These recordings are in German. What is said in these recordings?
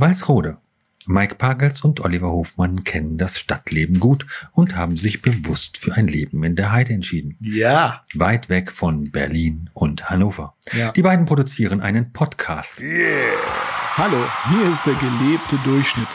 Walsrode. Mike Pagels und Oliver Hofmann kennen das Stadtleben gut und haben sich bewusst für ein Leben in der Heide entschieden. Ja. Weit weg von Berlin und Hannover. Ja. Die beiden produzieren einen Podcast. Hallo, hier ist der gelebte Durchschnitt.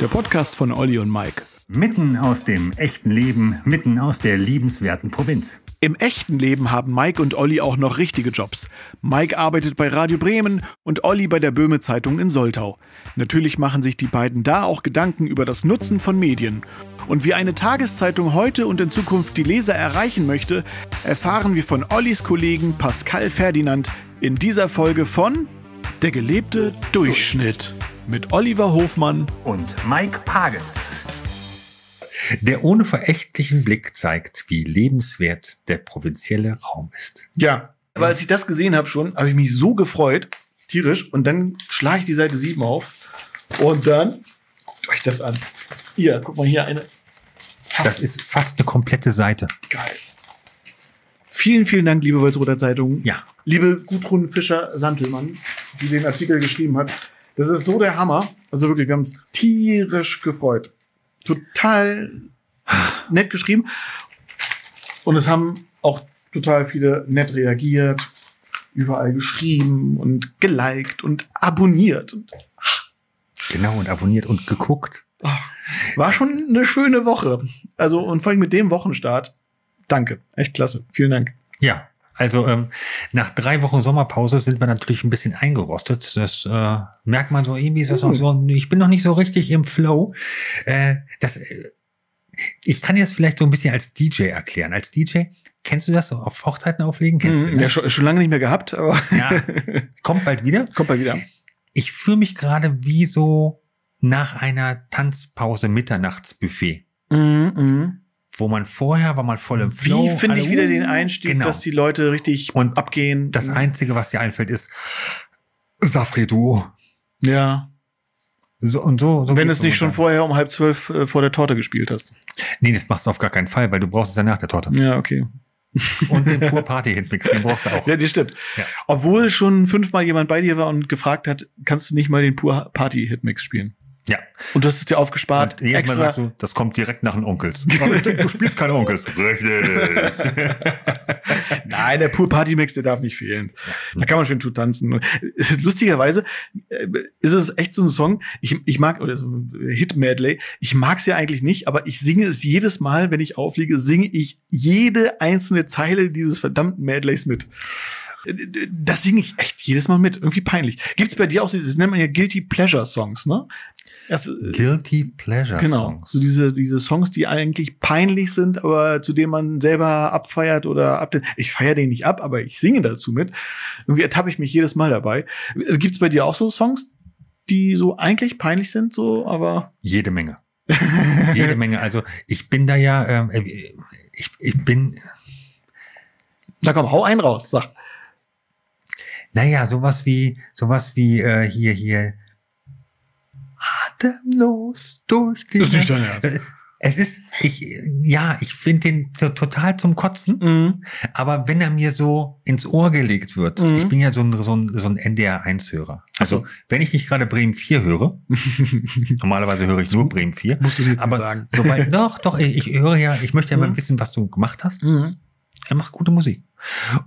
Der Podcast von Olli und Mike. Mitten aus dem echten Leben, mitten aus der liebenswerten Provinz. Im echten Leben haben Mike und Olli auch noch richtige Jobs. Mike arbeitet bei Radio Bremen und Olli bei der Böhme Zeitung in Soltau. Natürlich machen sich die beiden da auch Gedanken über das Nutzen von Medien. Und wie eine Tageszeitung heute und in Zukunft die Leser erreichen möchte, erfahren wir von Ollis Kollegen Pascal Ferdinand in dieser Folge von Der gelebte Durchschnitt mit Oliver Hofmann Und Mike Pagels. Der ohne verächtlichen Blick zeigt, wie lebenswert der provinzielle Raum ist. Ja, aber als ich das gesehen habe schon, habe ich mich so gefreut, tierisch. Und dann schlage ich die Seite 7 auf. Und dann, guckt euch das an. Hier, guck mal hier eine. Das ist fast eine komplette Seite. geil. Vielen, vielen Dank, liebe Wolfsroter Zeitung. Ja. Liebe Gudrun Fischer-Santelmann, die den Artikel geschrieben hat. Das ist so der Hammer. Also wirklich, wir haben uns tierisch gefreut. Total nett geschrieben. Und es haben auch total viele nett reagiert, überall geschrieben und geliked und abonniert. Und Genau, und abonniert und geguckt. ach, war schon eine schöne Woche. Also, und vor allem mit dem Wochenstart. Danke. Echt klasse. Vielen Dank. Ja, also ähm, nach drei Wochen Sommerpause sind wir natürlich ein bisschen eingerostet. Das äh, merkt man so irgendwie. Ist das auch so, ich bin noch nicht so richtig im Flow. Äh, das, äh, ich kann jetzt vielleicht so ein bisschen als DJ erklären. Als DJ, kennst du das so auf Hochzeiten auflegen? Kennst du, Mhm, ne? ja, schon, schon lange nicht mehr gehabt, aber ja, kommt bald wieder. kommt mal wieder. Ich fühle mich gerade wie so nach einer Tanzpause Mitternachtsbuffet. Mhm, Wo man vorher war man voll im Flow. Wie finde ich wieder den Einstieg, genau. dass die Leute richtig Und abgehen? Das Einzige, was dir einfällt, ist Safri Duo. Ja. So, und so, so Wenn geht's es nicht schon vorher um halb zwölf äh, vor der Torte gespielt hast. Nee, das machst du auf gar keinen Fall, weil du brauchst es ja nach der Torte. Ja, okay. Und den Pur Party Hitmix, den brauchst du auch. Ja, das stimmt. Ja. Obwohl schon fünfmal jemand bei dir war und gefragt hat, kannst du nicht mal den Pur Party Hitmix spielen? Ja. Und du hast es dir aufgespart. Und jedes Mal extra. sagst du, das kommt direkt nach den Onkels. Du spielst keine Onkels. Richtig. Nein, der Pur Party Mix, der darf nicht fehlen. Da kann man schön zu tanzen. Lustigerweise äh, ist es echt so ein Song. Ich, ich mag, oder so ein Hit Medley. Ich mag es ja eigentlich nicht, aber ich singe es jedes Mal, wenn ich auflege, singe ich jede einzelne Zeile dieses verdammten Medleys mit. Äh, Das singe ich echt jedes Mal mit. Irgendwie peinlich. Gibt's bei dir auch, so- das nennt man ja Guilty Pleasure Songs, ne? Das, äh, Guilty Pleasure Genau, Songs. so diese, diese Songs, die eigentlich peinlich sind, aber zu denen man selber abfeiert oder ab. Ich feiere den nicht ab, aber ich singe dazu mit. Irgendwie ertappe ich mich jedes Mal dabei. Gibt's bei dir auch so Songs, die so eigentlich peinlich sind, so, aber. Jede Menge. Jede Menge. Also ich bin da ja, ähm, äh, ich, ich bin, Na komm, hau einen raus, sag. Naja, sowas wie, sowas wie äh, hier, hier. Atemlos durch die Das ist nicht dein Ernst. Äh, Es ist, ich, ja, ich finde den so total zum Kotzen. Mhm. Aber wenn er mir so ins Ohr gelegt wird, Mhm. ich bin ja so ein, so ein, so ein NDR1-Hörer. Also, wenn ich nicht gerade Bremen 4 höre, normalerweise höre ich nur Bremen 4, Musst du jetzt aber sagen. sobald, doch, doch, ich, ich höre ja, ich möchte ja mal Mhm. wissen, was du gemacht hast. Mhm. Er macht gute Musik.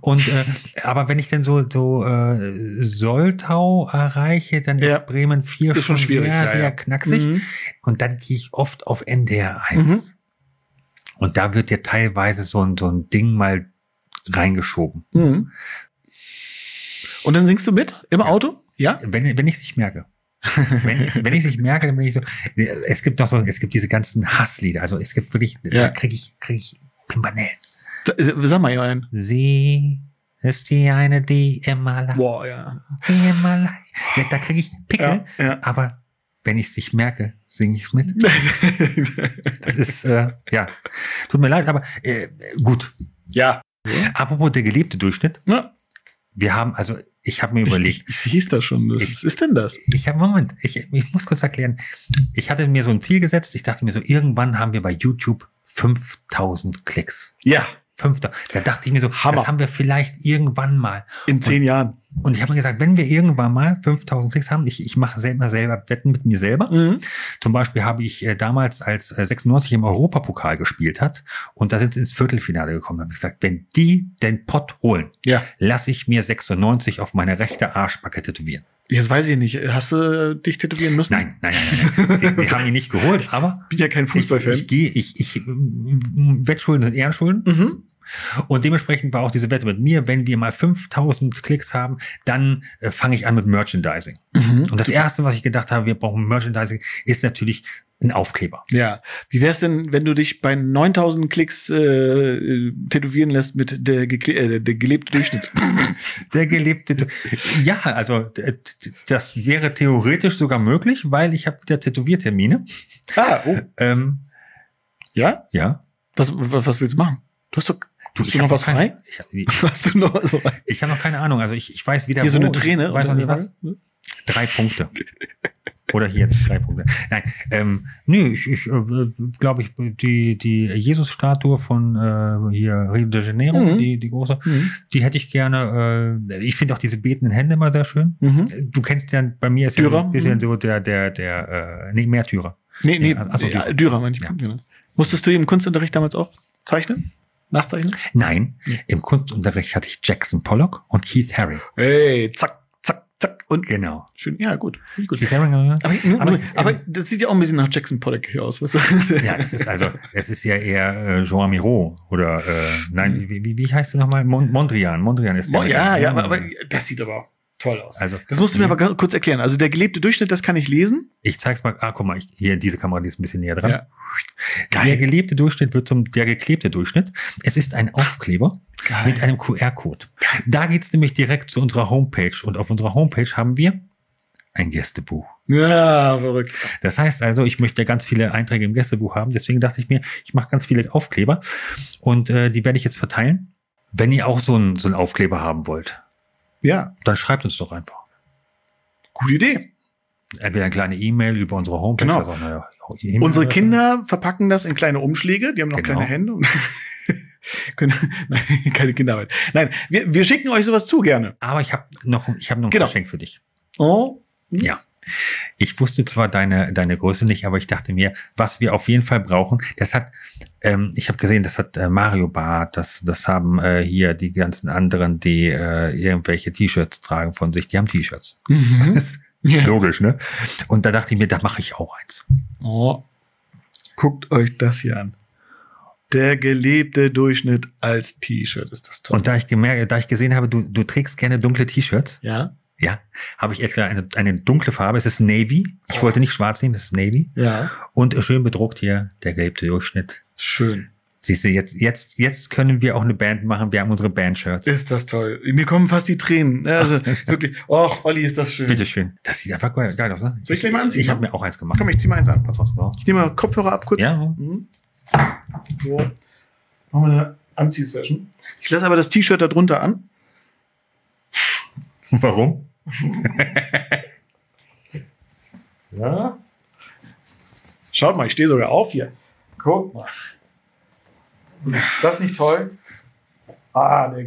Und, äh, aber wenn ich dann so, so äh, Soltau erreiche, dann Ja. ist Bremen 4 Ist schon schon schwierig, sehr, ja, sehr ja. knacksig. Mhm. Und dann gehe ich oft auf NDR 1. Und da wird dir teilweise so ein, so ein Ding mal reingeschoben. Mhm. Und dann singst du mit im Auto? Ja? Wenn, wenn ich es nicht merke. wenn ich wenn ich es nicht merke, dann bin ich so. Es gibt noch so, es gibt diese ganzen Hasslieder. Also es gibt wirklich, Ja. da kriege ich, kriege ich Pimpanellen. Da- Sag mal einen. Sie ist die eine, die immer lacht. Boah, ja. Die immer lacht. Ja, da kriege ich Pickel. Ja, ja. Aber wenn ich es nicht merke, singe ich es mit. Das ist, äh, ja. Tut mir leid, aber äh, gut. ja. Apropos der gelebte Durchschnitt. ja. Wir haben, also ich habe mir überlegt, Ich, ich hieß das schon. Das, Ich- was ist denn das? ich habe, Moment, ich, ich muss kurz erklären. Ich hatte mir so ein Ziel gesetzt. Ich dachte mir so, irgendwann haben wir bei YouTube 5000 Klicks. Ja. Fünfter. Da dachte ich mir so, Hammer. das haben wir vielleicht irgendwann mal. In zehn Jahren. Und ich habe mir gesagt, wenn wir irgendwann mal 5000 Klicks haben, ich, ich mache selber selber Wetten mit mir selber. Mhm. Zum Beispiel habe ich äh, damals, als äh, 96 im Europapokal gespielt hat und da sind sie ins Viertelfinale gekommen, habe ich gesagt, wenn die den Pott holen, Ja. lasse ich mir 96 auf meine rechte Arschbacke tätowieren. Jetzt weiß ich nicht. Hast du dich tätowieren müssen? Nein, nein, nein, nein. Sie, sie haben ihn nicht geholt, aber Bin ja kein Fußballfan. ich, ich gehe, ich, ich, Wettschulden sind Ehrenschulden. mhm. Und dementsprechend war auch diese Wette mit mir, wenn wir mal 5000 Klicks haben, dann äh, fange ich an mit Merchandising. Mhm. Und das erste, was ich gedacht habe, wir brauchen Merchandising, ist natürlich ein Aufkleber. Ja. Wie wär's denn, wenn du dich bei 9000 Klicks äh, tätowieren lässt mit der, gekle äh, der gelebte Durchschnitt? Der gelebte, ja, also das wäre theoretisch sogar möglich, weil ich habe wieder Tätowiertermine. ah, oh. Ähm, Ja? ja. Was, was, was willst du machen? Du hast doch, Du, hast du noch was frei? Ich, hab- du noch frei? ich habe noch keine Ahnung. Also ich, ich weiß wieder Hier so wo, eine Träne? Ich weiß noch nicht was. Drei Punkte. Oder hier drei Punkte. Nein, ähm, nee, ich, ich äh, glaube ich, die, die Jesus-Statue von äh, hier Rio de Janeiro, Mhm. die, die große, Mhm. die hätte ich gerne. Äh, ich finde auch diese betenden Hände immer sehr schön. Mhm. Du kennst ja, bei mir ist ja Dürer? ein bisschen Mhm. so der, der, der, äh, nee, Märtyrer. Nee, nee, Ja, so, ja, Dürer. Dürer meine ich. Ja. Genau. Musstest du im Kunstunterricht damals auch zeichnen? Nachzeichnen? Nein, Nee. im Kunstunterricht hatte ich Jackson Pollock und Keith Haring. Hey, zack, zack, zack. Und Genau. schön, ja, gut. Gut. Keith Haring, äh, Aber, aber, Aber, aber, ähm, das sieht ja auch ein bisschen nach Jackson Pollock hier aus. Weißt du? Ja, es ist also, es ist ja eher äh, Jean Miro oder äh, nein, wie, wie, wie heißt du nochmal? Mon Mondrian. Mondrian ist Mo- ja, ja, aber, aber aber das sieht aber toll aus. also Das musst du mir aber ganz kurz erklären. Also der gelebte Durchschnitt, das kann ich lesen. ich zeig's mal. Ah, guck mal, ich, hier diese Kamera, die ist ein bisschen näher dran. Ja. Der gelebte Durchschnitt wird zum der geklebte Durchschnitt. Es ist ein Aufkleber mit einem QR-Code. Da geht's nämlich direkt zu unserer Homepage und auf unserer Homepage haben wir ein Gästebuch. Ja, verrückt. Das heißt also, ich möchte ganz viele Einträge im Gästebuch haben. Deswegen dachte ich mir, ich mache ganz viele Aufkleber und äh, die werde ich jetzt verteilen. Wenn ihr auch so einen so einen Aufkleber haben wollt, Ja, dann schreibt uns doch einfach. gute Idee. Entweder eine kleine E-Mail über unsere Homepage. Genau. Also E-Mail- Unsere Kinder verpacken das in kleine Umschläge. Die haben noch Genau. kleine Hände. und Können, nein, keine Kinderarbeit. Nein, wir, wir schicken euch sowas zu gerne. Aber ich habe noch, ich habe noch ein Genau. Geschenk für dich. Oh. Ja. Ich wusste zwar deine, deine Größe nicht, aber ich dachte mir, was wir auf jeden Fall brauchen, das hat, ähm, ich habe gesehen, das hat äh, Mario Bart, das, das haben äh, hier die ganzen anderen, die äh, irgendwelche T-Shirts tragen von sich, die haben T-Shirts. Das Mhm. ist Ja. logisch, ne? Und da dachte ich mir, da mache ich auch eins. Oh. Guckt euch das hier an. Der gelebte Durchschnitt als T-Shirt ist das toll. Und da ich gemerkt, da ich gesehen habe, du, du trägst gerne dunkle T-Shirts, ja, ja, habe ich extra eine, eine dunkle Farbe. Es ist Navy. Ich wollte nicht schwarz nehmen, es ist Navy. ja, Und schön bedruckt hier der gelebte Durchschnitt. Schön. Siehst du, jetzt, jetzt, jetzt können wir auch eine Band machen. Wir haben unsere Bandshirts. Ist das toll. Mir kommen fast die Tränen. ne? Also wirklich. Och, Olli, ist das schön. Bitteschön. Das sieht einfach geil aus, ne? Soll ich gleich mal anziehen, Ich habe ne? mir auch eins gemacht. Komm, ich zieh mal eins an. Du da? Ich nehme mal Kopfhörer ab kurz. Ja. Mhm. So. Machen wir eine Anziehsession. Ich lasse aber das T-Shirt da drunter an. Warum? Ja. Schaut mal, ich stehe sogar auf hier. Guck mal. Das ist nicht toll. Ah, der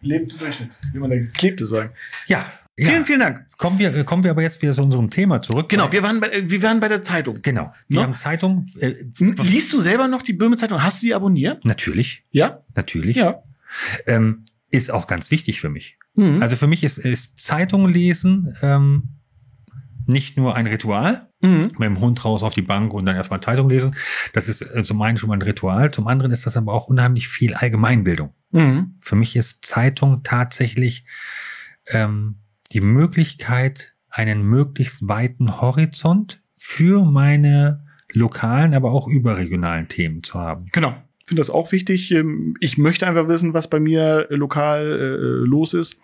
gelebte Durchschnitt. Wie man der geklebte sagen. Ja. Vielen, ja. vielen Dank. Kommen wir, kommen wir aber jetzt wieder zu unserem Thema zurück. Genau, wir waren bei, äh, wir waren bei der Zeitung. Genau. Wir Ne? haben Zeitung. Äh, Liest du selber noch die Böhme Zeitung? Hast du die abonniert? natürlich. Ja? Natürlich. Ja. Ähm, ist auch ganz wichtig für mich. Mhm. Also für mich ist, ist Zeitung lesen ähm, nicht nur ein Ritual, Mhm. mit dem Hund raus auf die Bank und dann erstmal Zeitung lesen. Das ist äh, zum einen schon mal ein Ritual, zum anderen ist das aber auch unheimlich viel Allgemeinbildung. Mhm. Für mich ist Zeitung tatsächlich ähm, die Möglichkeit, einen möglichst weiten Horizont für meine lokalen, aber auch überregionalen Themen zu haben. Genau. Ich finde das auch wichtig. Ähm, Ich möchte einfach wissen, was bei mir äh, lokal äh, los ist.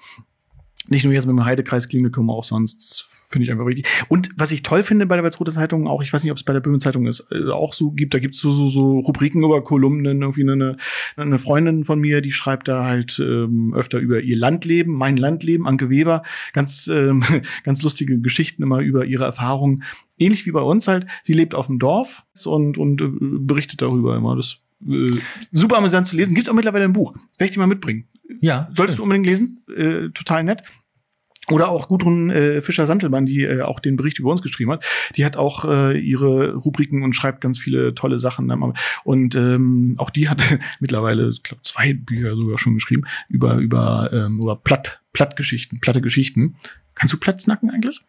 Nicht nur jetzt mit dem Heidekreis Klinikum, auch sonst finde ich einfach wichtig. Und was ich toll finde bei der Walzroter Zeitung, auch ich weiß nicht, ob es bei der Böhmen Zeitung ist, äh, auch so gibt, da gibt es so, so, so Rubriken über Kolumnen, irgendwie eine, eine Freundin von mir, die schreibt da halt ähm, öfter über ihr Landleben, mein Landleben, Anke Weber, ganz, ähm, ganz lustige Geschichten immer über ihre Erfahrungen. Ähnlich wie bei uns halt, sie lebt auf dem Dorf und, und äh, berichtet darüber immer. Das äh, super amüsant zu lesen. Gibt auch mittlerweile ein Buch. Werde ich dir mal mitbringen. Ja, Solltest du unbedingt lesen. Äh, total nett. Oder auch Gudrun äh, Fischer-Santelmann, die äh, auch den Bericht über uns geschrieben hat. Die hat auch äh, ihre Rubriken und schreibt ganz viele tolle Sachen. Und ähm, auch die hat mittlerweile, ich glaube, zwei Bücher sogar schon geschrieben über über ähm, über Platt, Plattgeschichten, platte Geschichten. Kannst du Platznacken eigentlich?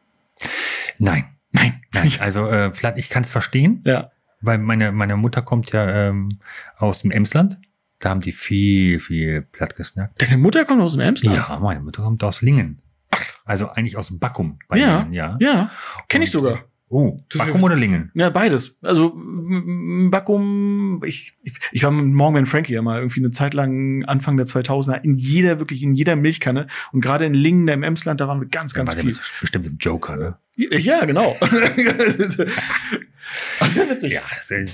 Nein. Nein. Nein, also äh, platt, ich kann es verstehen, Ja. weil meine, meine Mutter kommt ja ähm, aus dem Emsland. Da haben die viel, viel platt gesnackt. Deine Mutter kommt aus dem Emsland? Ja, meine Mutter kommt aus Lingen. Also eigentlich aus dem Backum bei Ja, Lingen, ja. Ja, kenne ich sogar. Oh, Das Backum ja- oder Lingen? Ja, beides. Also Backum, ich, ich, ich war mit Morgan Frankie ja mal irgendwie eine Zeit lang Anfang der 2000er in jeder, wirklich in jeder Milchkanne. Und gerade in Lingen, da im Emsland, da waren wir ganz, ganz der viel. Bestimmt im Joker, ne? Ja, genau. Ach, sehr witzig. Ja,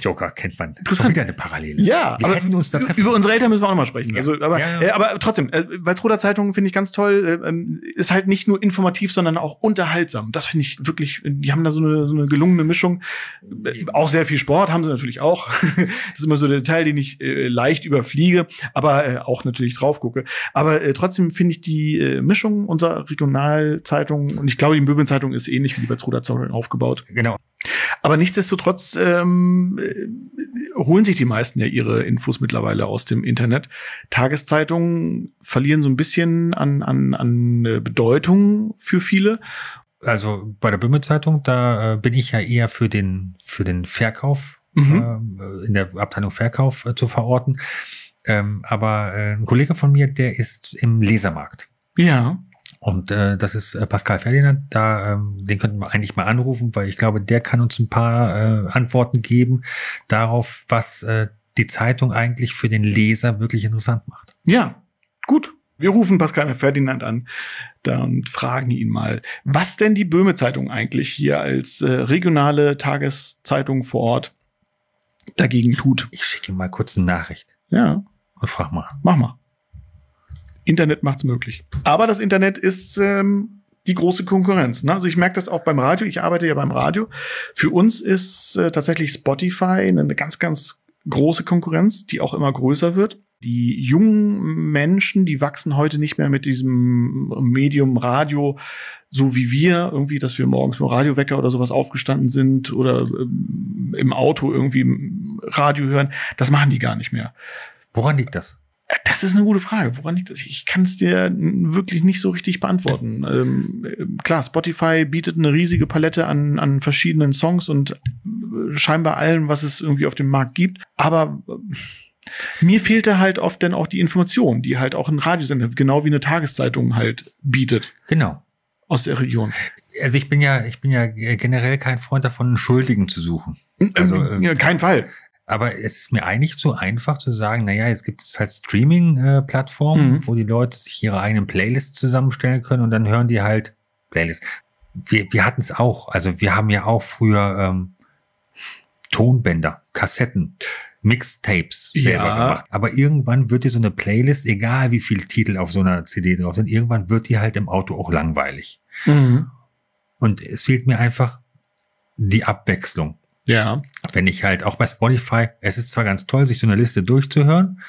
Joker kennt man. Interessant. Schon wieder eine Parallele. Ja, Wir aber hätten uns da treffen. über unsere Eltern müssen wir auch noch mal sprechen. Ja. Also, aber, Ja, ja. Äh, aber trotzdem, äh, Walsroder Zeitung finde ich ganz toll. Äh, ähm, ist halt nicht nur informativ, sondern auch unterhaltsam. Das finde ich wirklich. Die haben da so eine, so eine gelungene Mischung. Äh, auch sehr viel Sport haben sie natürlich auch. das ist immer so der Teil, den ich äh, leicht überfliege, aber äh, auch natürlich drauf gucke. Aber äh, trotzdem finde ich die äh, Mischung unserer Regionalzeitung und ich glaube, die Böbeln-Zeitung ist ähnlich wie die Walsroder Zeitung aufgebaut. Genau. Aber nichtsdestotrotz ähm, äh, holen sich die meisten ja ihre Infos mittlerweile aus dem Internet. Tageszeitungen verlieren so ein bisschen an, an, an äh, Bedeutung für viele. Also bei der Böhme Zeitung, da äh, bin ich ja eher für den, für den Verkauf, Mhm. äh, in der Abteilung Verkauf äh, zu verorten. Ähm, aber äh, ein Kollege von mir, der ist im Lesermarkt. Ja. Und äh, das ist äh, Pascal Ferdinand. Da, ähm, den könnten wir eigentlich mal anrufen, weil ich glaube, der kann uns ein paar äh, Antworten geben darauf, was äh, die Zeitung eigentlich für den Leser wirklich interessant macht. Ja, gut. Wir rufen Pascal Ferdinand an und fragen ihn mal, was denn die Böhme Zeitung eigentlich hier als äh, regionale Tageszeitung vor Ort dagegen tut. Ich schicke ihm mal kurz eine Nachricht Ja. und frag mal. Mach mal. Internet macht's möglich. Aber das Internet ist ähm, die große Konkurrenz. Ne? Also ich merke das auch beim Radio. Ich arbeite ja beim Radio. Für uns ist äh, tatsächlich Spotify eine ganz, ganz große Konkurrenz, die auch immer größer wird. Die jungen Menschen, die wachsen heute nicht mehr mit diesem Medium Radio, so wie wir, irgendwie, dass wir morgens mit Radiowecker oder sowas aufgestanden sind oder ähm, im Auto irgendwie Radio hören. Das machen die gar nicht mehr. Woran liegt das? Das ist eine gute Frage. Woran liegt das? Ich kann es dir wirklich nicht so richtig beantworten. Ähm, äh, klar, Spotify bietet eine riesige Palette an, an verschiedenen Songs und äh, scheinbar allem, was es irgendwie auf dem Markt gibt. Aber äh, mir fehlte halt oft dann auch die Information, die halt auch ein Radiosender, genau wie eine Tageszeitung halt bietet Genau. aus der Region. Also ich bin ja, ich bin ja generell kein Freund davon, einen Schuldigen zu suchen. Also, Ähm, äh, ja, kein Fall. Aber es ist mir eigentlich zu einfach zu sagen, naja, jetzt gibt es halt Streaming-Plattformen, Mhm. wo die Leute sich ihre eigenen Playlists zusammenstellen können und dann hören die halt Playlists. Wir, wir hatten es auch. Also wir haben ja auch früher ähm, Tonbänder, Kassetten, Mixtapes selber Ja. gemacht. Aber irgendwann wird dir so eine Playlist, egal wie viele Titel auf so einer CD drauf sind, irgendwann wird die halt im Auto auch langweilig. Mhm. Und es fehlt mir einfach die Abwechslung Ja. wenn ich halt auch bei Spotify, es ist zwar ganz toll, sich so eine Liste durchzuhören.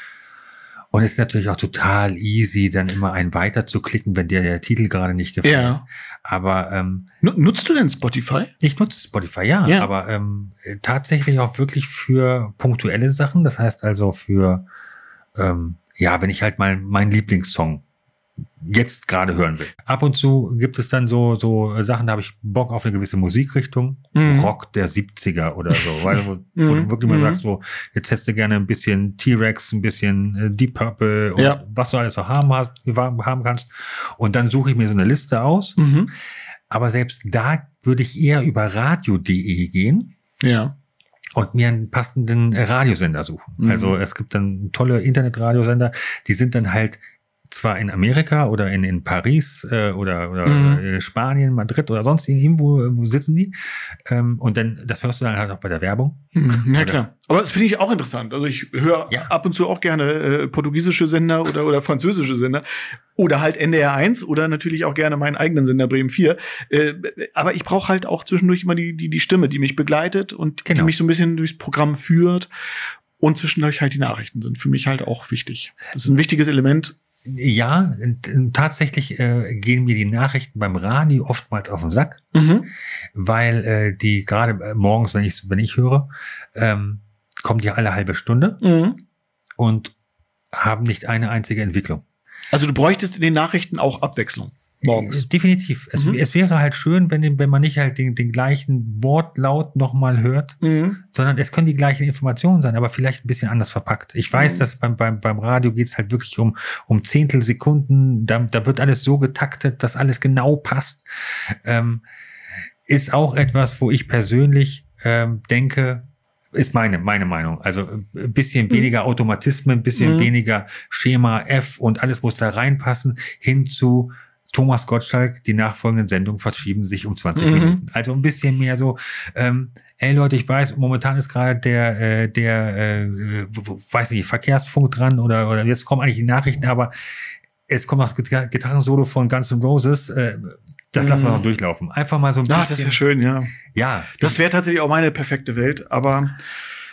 Und es ist natürlich auch total easy, dann immer einen weiter zu klicken, wenn dir der Titel gerade nicht gefällt. Ja. Aber ähm, Nu- Nutzt du denn Spotify? ich nutze Spotify, ja, Ja. aber ähm, tatsächlich auch wirklich für punktuelle Sachen. Das heißt also für, ähm, ja, wenn ich halt mal meinen Lieblingssong jetzt gerade hören will. Ab und zu gibt es dann so, so Sachen, da habe ich Bock auf eine gewisse Musikrichtung. Mhm. Rock der 70er oder so, weil, wo, wo Mhm. du wirklich mal Mhm. sagst, so, jetzt hättest du gerne ein bisschen T-Rex, ein bisschen äh, Deep Purple und Ja. was du alles so haben, haben kannst. Und dann suche ich mir so eine Liste aus. Mhm. Aber selbst da würde ich eher über radio.de gehen Ja. und mir einen passenden Radiosender suchen. Mhm. Also es gibt dann tolle Internetradiosender, die sind dann halt zwar in Amerika oder in, in Paris äh, oder, oder Mhm. in Spanien, Madrid oder sonst irgendwo, wo sitzen die. Ähm, und dann, das hörst du dann halt auch bei der Werbung. Mhm, Ja Oder- klar. Aber das finde ich auch interessant. Also ich höre Ja. ab und zu auch gerne äh, portugiesische Sender oder, oder französische Sender. Oder halt NDR 1 oder natürlich auch gerne meinen eigenen Sender Bremen 4. Äh, aber ich brauche halt auch zwischendurch immer die, die, die Stimme, die mich begleitet und die Genau. mich so ein bisschen durchs Programm führt. Und zwischendurch halt die Nachrichten sind für mich halt auch wichtig. Das ist ein wichtiges Element. Ja, tatsächlich äh, gehen mir die Nachrichten beim Radio oftmals auf den Sack, Mhm. weil äh, die gerade äh, morgens, wenn ich wenn ich höre, ähm, kommen die alle halbe Stunde Mhm. und haben nicht eine einzige Entwicklung. Also du bräuchtest in den Nachrichten auch Abwechslung morgens. Definitiv. Es, Mhm. es wäre halt schön, wenn, wenn man nicht halt den, den gleichen Wortlaut nochmal hört, Mhm. sondern es können die gleichen Informationen sein, aber vielleicht ein bisschen anders verpackt. Ich weiß, Mhm. dass beim, beim, beim Radio geht's halt wirklich um, um Zehntelsekunden, da, da wird alles so getaktet, dass alles genau passt. Ähm, ist auch etwas, wo ich persönlich ähm, denke, ist meine, meine Meinung. Also äh, ein bisschen weniger Automatismen, ein bisschen Mhm. weniger Schema F und alles muss da reinpassen, hin zu Thomas Gottschalk, die nachfolgenden Sendungen verschieben sich um 20 Mhm. Minuten. Also ein bisschen mehr so, ähm, ey Leute, ich weiß, momentan ist gerade der, äh, der, äh, weiß nicht, Verkehrsfunk dran oder, oder jetzt kommen eigentlich die Nachrichten, aber es kommt das Gitar- Gitarrensolo von Guns N' Roses, äh, das lassen wir Mhm. noch durchlaufen. Einfach mal so ein Ja, das bisschen. wäre schön, ja. ja, Das wäre tatsächlich auch meine perfekte Welt, aber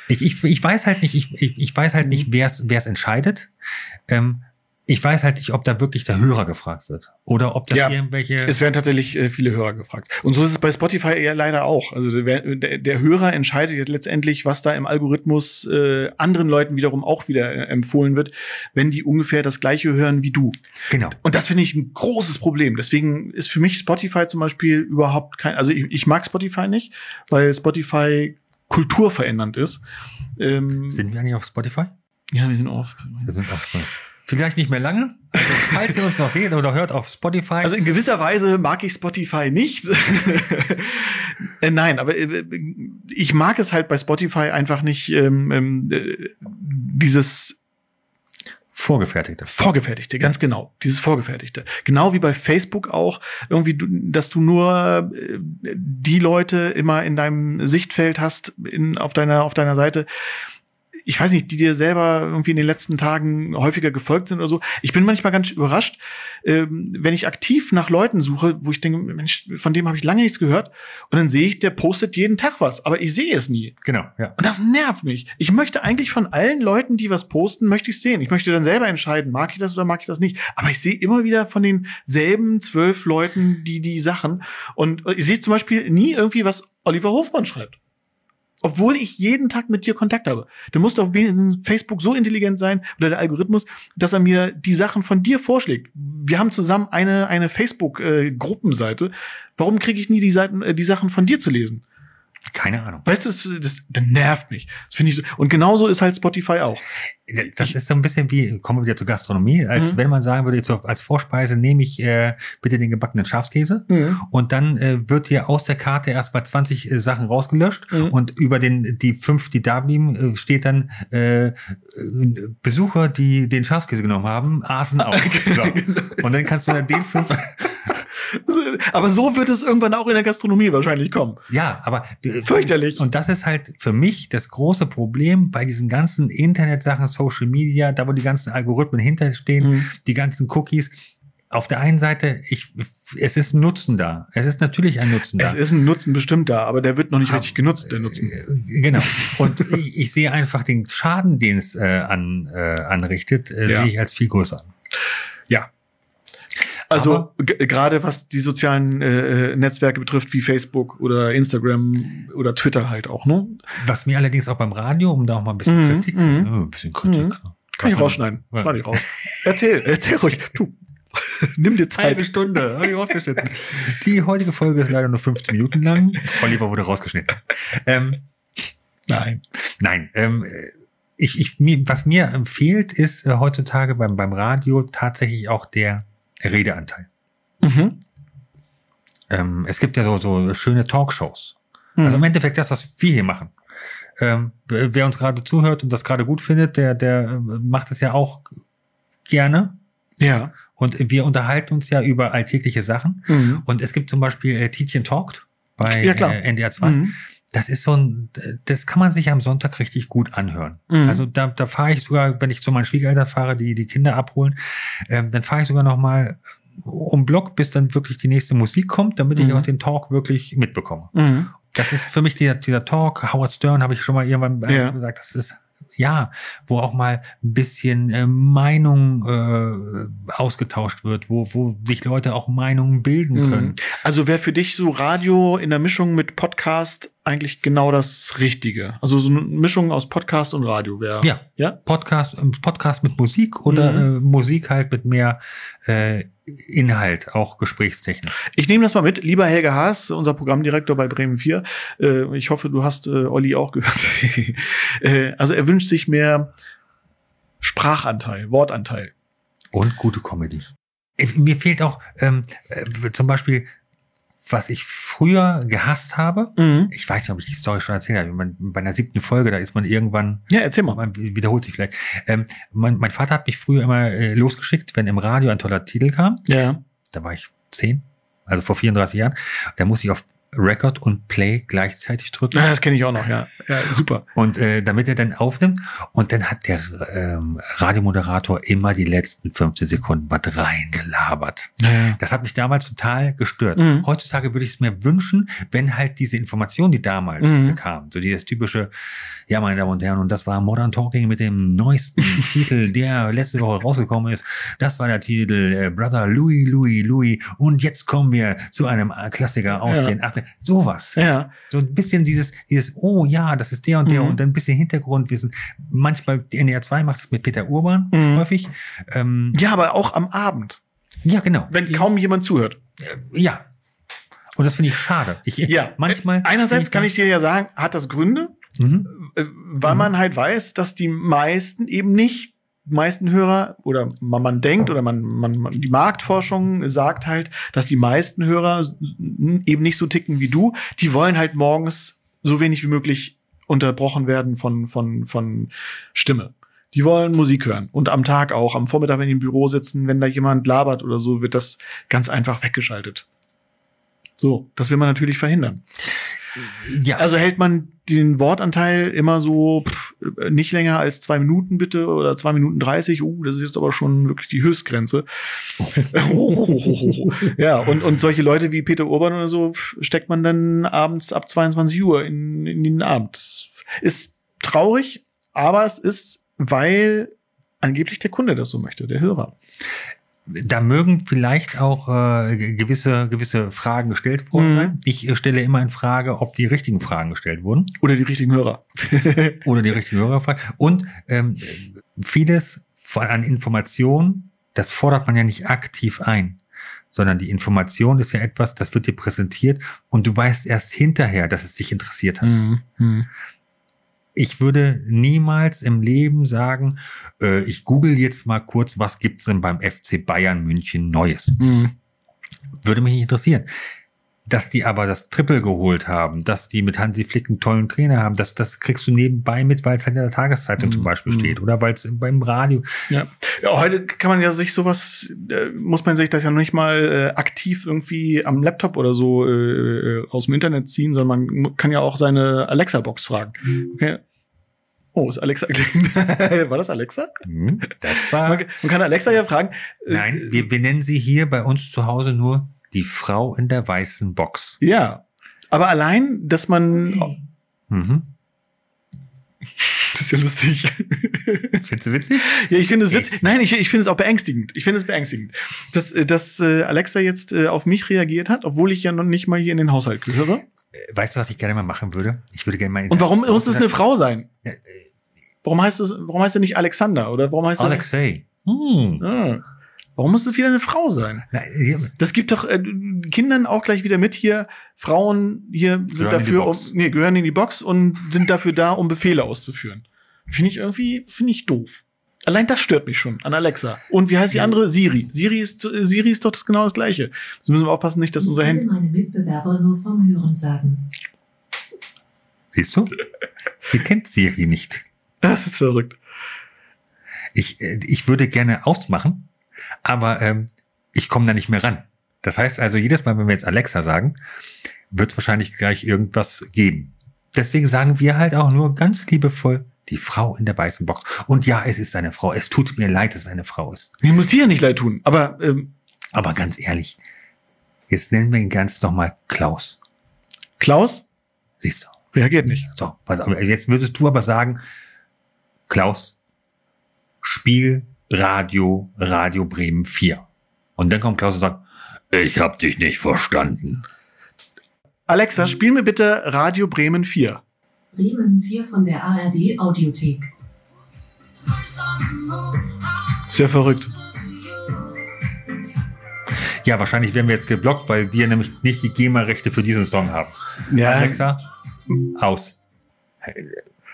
ich, ich, ich weiß halt nicht, ich, ich, ich weiß halt nicht, Mhm. wer es entscheidet. Ähm, ich weiß halt nicht, ob da wirklich der Hörer gefragt wird. Oder ob das Ja, irgendwelche. es werden tatsächlich äh, viele Hörer gefragt. Und so ist es bei Spotify eher leider auch. Also der, der, der Hörer entscheidet jetzt letztendlich, was da im Algorithmus äh, anderen Leuten wiederum auch wieder äh, empfohlen wird, wenn die ungefähr das gleiche hören wie du. genau. Und das finde ich ein großes Problem. Deswegen ist für mich Spotify zum Beispiel überhaupt kein, also ich, ich mag Spotify nicht, weil Spotify kulturverändernd ist. Ähm, Sind wir eigentlich auf Spotify? ja, wir sind auf. Wir sind auf Spotify. Vielleicht nicht mehr lange. Also, falls ihr uns noch seht oder hört auf Spotify. Also in gewisser Weise mag ich Spotify nicht. äh, nein, aber äh, ich mag es halt bei Spotify einfach nicht, ähm, ähm, äh, dieses vorgefertigte. Vorgefertigte, ganz genau. Dieses Vorgefertigte. Genau wie bei Facebook auch, irgendwie, dass du nur äh, die Leute immer in deinem Sichtfeld hast, in, auf deiner, auf deiner Seite. Ich weiß nicht, die dir selber irgendwie in den letzten Tagen häufiger gefolgt sind oder so. Ich bin manchmal ganz überrascht, ähm, wenn ich aktiv nach Leuten suche, wo ich denke, Mensch, von dem habe ich lange nichts gehört. Und dann sehe ich, der postet jeden Tag was, aber ich sehe es nie. Genau, ja. Und das nervt mich. Ich möchte eigentlich von allen Leuten, die was posten, möchte ich sehen. Ich möchte dann selber entscheiden, mag ich das oder mag ich das nicht. Aber ich sehe immer wieder von denselben zwölf Leuten die die Sachen. Und ich sehe zum Beispiel nie irgendwie, was Oliver Hofmann schreibt. Obwohl ich jeden Tag mit dir Kontakt habe. Du musst auf wenigstens Facebook so intelligent sein oder der Algorithmus, dass er mir die Sachen von dir vorschlägt. Wir haben zusammen eine, eine Facebook-Gruppenseite. Warum kriege ich nie die, Seiten, äh, die Sachen von dir zu lesen? Keine Ahnung. Weißt du, das, das, das nervt mich. Das finde ich so. Und genauso ist halt Spotify auch. Das ist so ein bisschen wie, kommen wir wieder zur Gastronomie, als Mhm. wenn man sagen würde, jetzt als Vorspeise nehme ich äh, bitte den gebackenen Schafskäse und dann äh, wird hier aus der Karte erstmal 20 äh, Sachen rausgelöscht Mhm. und über den die fünf, die da blieben, äh, steht dann äh, äh, Besucher, die den Schafskäse genommen haben, aßen auch. So. Und dann kannst du dann den fünf Aber so wird es irgendwann auch in der Gastronomie wahrscheinlich kommen. Ja, aber äh, Fürchterlich. Und das ist halt für mich das große Problem bei diesen ganzen Internetsachen, Social Media, da wo die ganzen Algorithmen hinterstehen, Mhm. die ganzen Cookies. Auf der einen Seite, ich, es ist ein Nutzen da. Es ist natürlich ein Nutzen Es da. ist ein Nutzen bestimmt da, aber der wird noch nicht richtig genutzt, der Nutzen. Äh, Genau. Und ich, ich sehe einfach den Schaden, den es äh, an, äh, anrichtet, äh, Ja. sehe ich als viel größer an. Ja. Also gerade was die sozialen äh, Netzwerke betrifft, wie Facebook oder Instagram oder Twitter halt auch, ne? Was mir allerdings auch beim Radio, um da auch mal ein bisschen Mhm, Kritik, mhm. äh, ein bisschen Kritik. Mhm. ne? Kann ich rausschneiden. Ja. Schneid ich raus. Erzähl, erzähl ruhig. Du. Nimm dir Halbe Zeit. Stunde, habe ich rausgeschnitten. Die heutige Folge ist leider nur 15 Minuten lang. Oliver wurde rausgeschnitten. Ähm, Nein. nein, ähm, ich, ich, mir, was mir fehlt, ist äh, heutzutage beim, beim Radio tatsächlich auch der Redeanteil. Mhm. Ähm, es gibt ja so, so schöne Talkshows. Also im Endeffekt das, was wir hier machen. Ähm, wer uns gerade zuhört und das gerade gut findet, der, der äh, macht es ja auch gerne. ja. Und wir unterhalten uns ja über alltägliche Sachen. Mhm. Und es gibt zum Beispiel äh, Tietjen Talkt bei Ja, äh, NDR 2. Mhm. Das ist so ein, das kann man sich am Sonntag richtig gut anhören. Mhm. Also da, da fahre ich sogar, wenn ich zu meinen Schwiegereltern fahre, die die Kinder abholen, ähm, dann fahre ich sogar noch mal um Block, bis dann wirklich die nächste Musik kommt, damit ich Mhm. auch den Talk wirklich mitbekomme. Mhm. Das ist für mich dieser, dieser Talk, Howard Stern, habe ich schon mal irgendwann äh, Ja. gesagt, das ist ja, wo auch mal ein bisschen äh, Meinung äh, ausgetauscht wird, wo, wo sich Leute auch Meinungen bilden können. Mhm. Also wäre für dich so Radio in der Mischung mit Podcast eigentlich genau das Richtige. Also so eine Mischung aus Podcast und Radio wäre. Ja. Ja? Podcast, ähm, Podcast mit Musik oder Mhm. äh, Musik halt mit mehr äh, Inhalt, auch gesprächstechnisch. Ich nehme das mal mit. Lieber Helge Haas, unser Programmdirektor bei Bremen 4. Äh, ich hoffe, du hast äh, Olli auch gehört. äh, also er wünscht sich mehr Sprachanteil, Wortanteil. Und gute Comedy. Äh, Mir fehlt auch ähm, äh, zum Beispiel, was ich früher gehasst habe. Ich weiß nicht, ob ich die Story schon erzählt habe. Man, bei einer siebten Folge, da ist man irgendwann Ja, erzähl mal. man wiederholt sich vielleicht. Ähm, mein, mein Vater hat mich früher immer äh, losgeschickt, wenn im Radio ein toller Titel kam. Ja. Da war ich zehn, also vor 34 Jahren. Da musste ich auf Record und Play gleichzeitig drücken. Ja, das kenne ich auch noch, ja. Ja, super. Und äh, damit er dann aufnimmt. Und dann hat der ähm, Radiomoderator immer die letzten 15 Sekunden was reingelabert. Ja. Das hat mich damals total gestört. Mhm. Heutzutage würde ich es mir wünschen, wenn halt diese Information, die damals Mhm. kam, so dieses typische, ja, meine Damen und Herren, und das war Modern Talking mit dem neuesten Titel, der letzte Woche rausgekommen ist. Das war der Titel äh, Brother Louis, Louis, Louis. Und jetzt kommen wir zu einem äh, Klassiker aus Ja. den 80 Sowas. Ja. So ein bisschen dieses, dieses, oh ja, das ist der und der Mhm. und dann ein bisschen Hintergrundwissen. Manchmal, die NDR 2 macht es mit Peter Urban Mhm. häufig. Ähm, Ja, aber auch am Abend, ja, genau. wenn kaum jemand zuhört. Ja. Und das finde ich schade. Ich, Ja. manchmal. Einerseits kann ich dir ja sagen, hat das Gründe, Mhm. äh, weil Mhm. man halt weiß, dass die meisten eben nicht, meisten Hörer oder man, man denkt oder man, man, man, die Marktforschung sagt halt, dass die meisten Hörer eben nicht so ticken wie du. Die wollen halt morgens so wenig wie möglich unterbrochen werden von, von, von Stimme. Die wollen Musik hören. Und am Tag auch, am Vormittag, wenn die im Büro sitzen, wenn da jemand labert oder so, wird das ganz einfach weggeschaltet. So, das will man natürlich verhindern. Ja, Also hält man den Wortanteil immer so nicht länger als zwei Minuten bitte oder zwei Minuten dreißig. Uh, das ist jetzt aber schon wirklich die Höchstgrenze. ja, und, und solche Leute wie Peter Urban oder so steckt man dann abends ab 22 Uhr in, in den Abend. Ist traurig, aber es ist, weil angeblich der Kunde das so möchte, der Hörer. Da mögen vielleicht auch äh, ge- gewisse, gewisse Fragen gestellt worden Mhm. sein. Ich äh, stelle immer in Frage, ob die richtigen Fragen gestellt wurden Oder die richtigen Hörer. oder die richtigen Hörerfragen. Und ähm, vieles von, an Informationen, das fordert man ja nicht aktiv ein, sondern die Information ist ja etwas, das wird dir präsentiert und du weißt erst hinterher, dass es dich interessiert hat. Mhm. Ich würde niemals im Leben sagen, äh, ich google jetzt mal kurz, was gibt's denn beim FC Bayern München Neues. Mhm. Würde mich nicht interessieren. Dass die aber das Triple geholt haben, dass die mit Hansi Flick einen tollen Trainer haben, das, das kriegst du nebenbei mit, weil es halt in der Tageszeitung Mhm. zum Beispiel Mhm. steht oder weil es beim Radio. Ja. ja, heute kann man ja sich sowas, äh, muss man sich das ja noch nicht mal äh, aktiv irgendwie am Laptop oder so äh, aus dem Internet ziehen, sondern man kann ja auch seine Alexa-Box fragen. Okay. Oh, ist Alexa War das Alexa? Hm, Das Man, war. kann- man kann Alexa ja fragen. äh, Nein, wir, wir nennen sie hier bei uns zu Hause nur die Frau in der weißen Box. Ja. Aber allein, dass man. Mhm. Das ist ja lustig. Findest du witzig? Ja, ich finde es witzig. Nein, ich, ich finde es auch beängstigend. Ich finde es beängstigend, dass, äh, dass äh, Alexa jetzt äh, auf mich reagiert hat, obwohl ich ja noch nicht mal hier in den Haushalt gehöre. Weißt du, was ich gerne mal machen würde? Ich würde gerne mal. Und warum muss es eine Frau sein? Ja, äh, Warum heißt es, warum heißt er nicht Alexander? Oder warum heißt er Alexei. Hm. Ah. Warum muss es wieder eine Frau sein? Das gibt doch äh, Kindern auch gleich wieder mit hier. Frauen hier sind Gehören in die dafür, um, Box. nee, gehören in die Box und sind dafür da, um Befehle auszuführen. Finde ich irgendwie, finde ich doof. Allein das stört mich schon an Alexa. Und wie heißt die andere? Siri. Siri ist, Siri ist doch das genau das Gleiche. So müssen wir aufpassen, nicht, dass ich unser Handy. meine Mitbewerber nur vom Hören sagen. Siehst du? Sie kennt Siri nicht. Das ist verrückt. Ich, äh, ich würde gerne ausmachen, aber ähm, ich komme da nicht mehr ran. Das heißt also, jedes Mal, wenn wir jetzt Alexa sagen, wird es wahrscheinlich gleich irgendwas geben. Deswegen sagen wir halt auch nur ganz liebevoll die Frau in der weißen Box. Und ja, es ist eine Frau. Es tut mir leid, dass es eine Frau ist. Mir muss dir ja nicht leid tun. Aber ähm, Aber ganz ehrlich, jetzt nennen wir ihn ganz nochmal Klaus. Klaus Siehst du? reagiert nicht. So, pass auf. Jetzt würdest du aber sagen, Klaus, Spiel Radio, Radio Bremen 4. Und dann kommt Klaus und sagt, ich hab dich nicht verstanden. Alexa, spiel mir bitte Radio Bremen 4. Bremen 4 von der ARD Audiothek. Sehr verrückt. Ja, wahrscheinlich werden wir jetzt geblockt, weil wir nämlich nicht die GEMA-Rechte für diesen Song haben. Ja, Alexa, aus.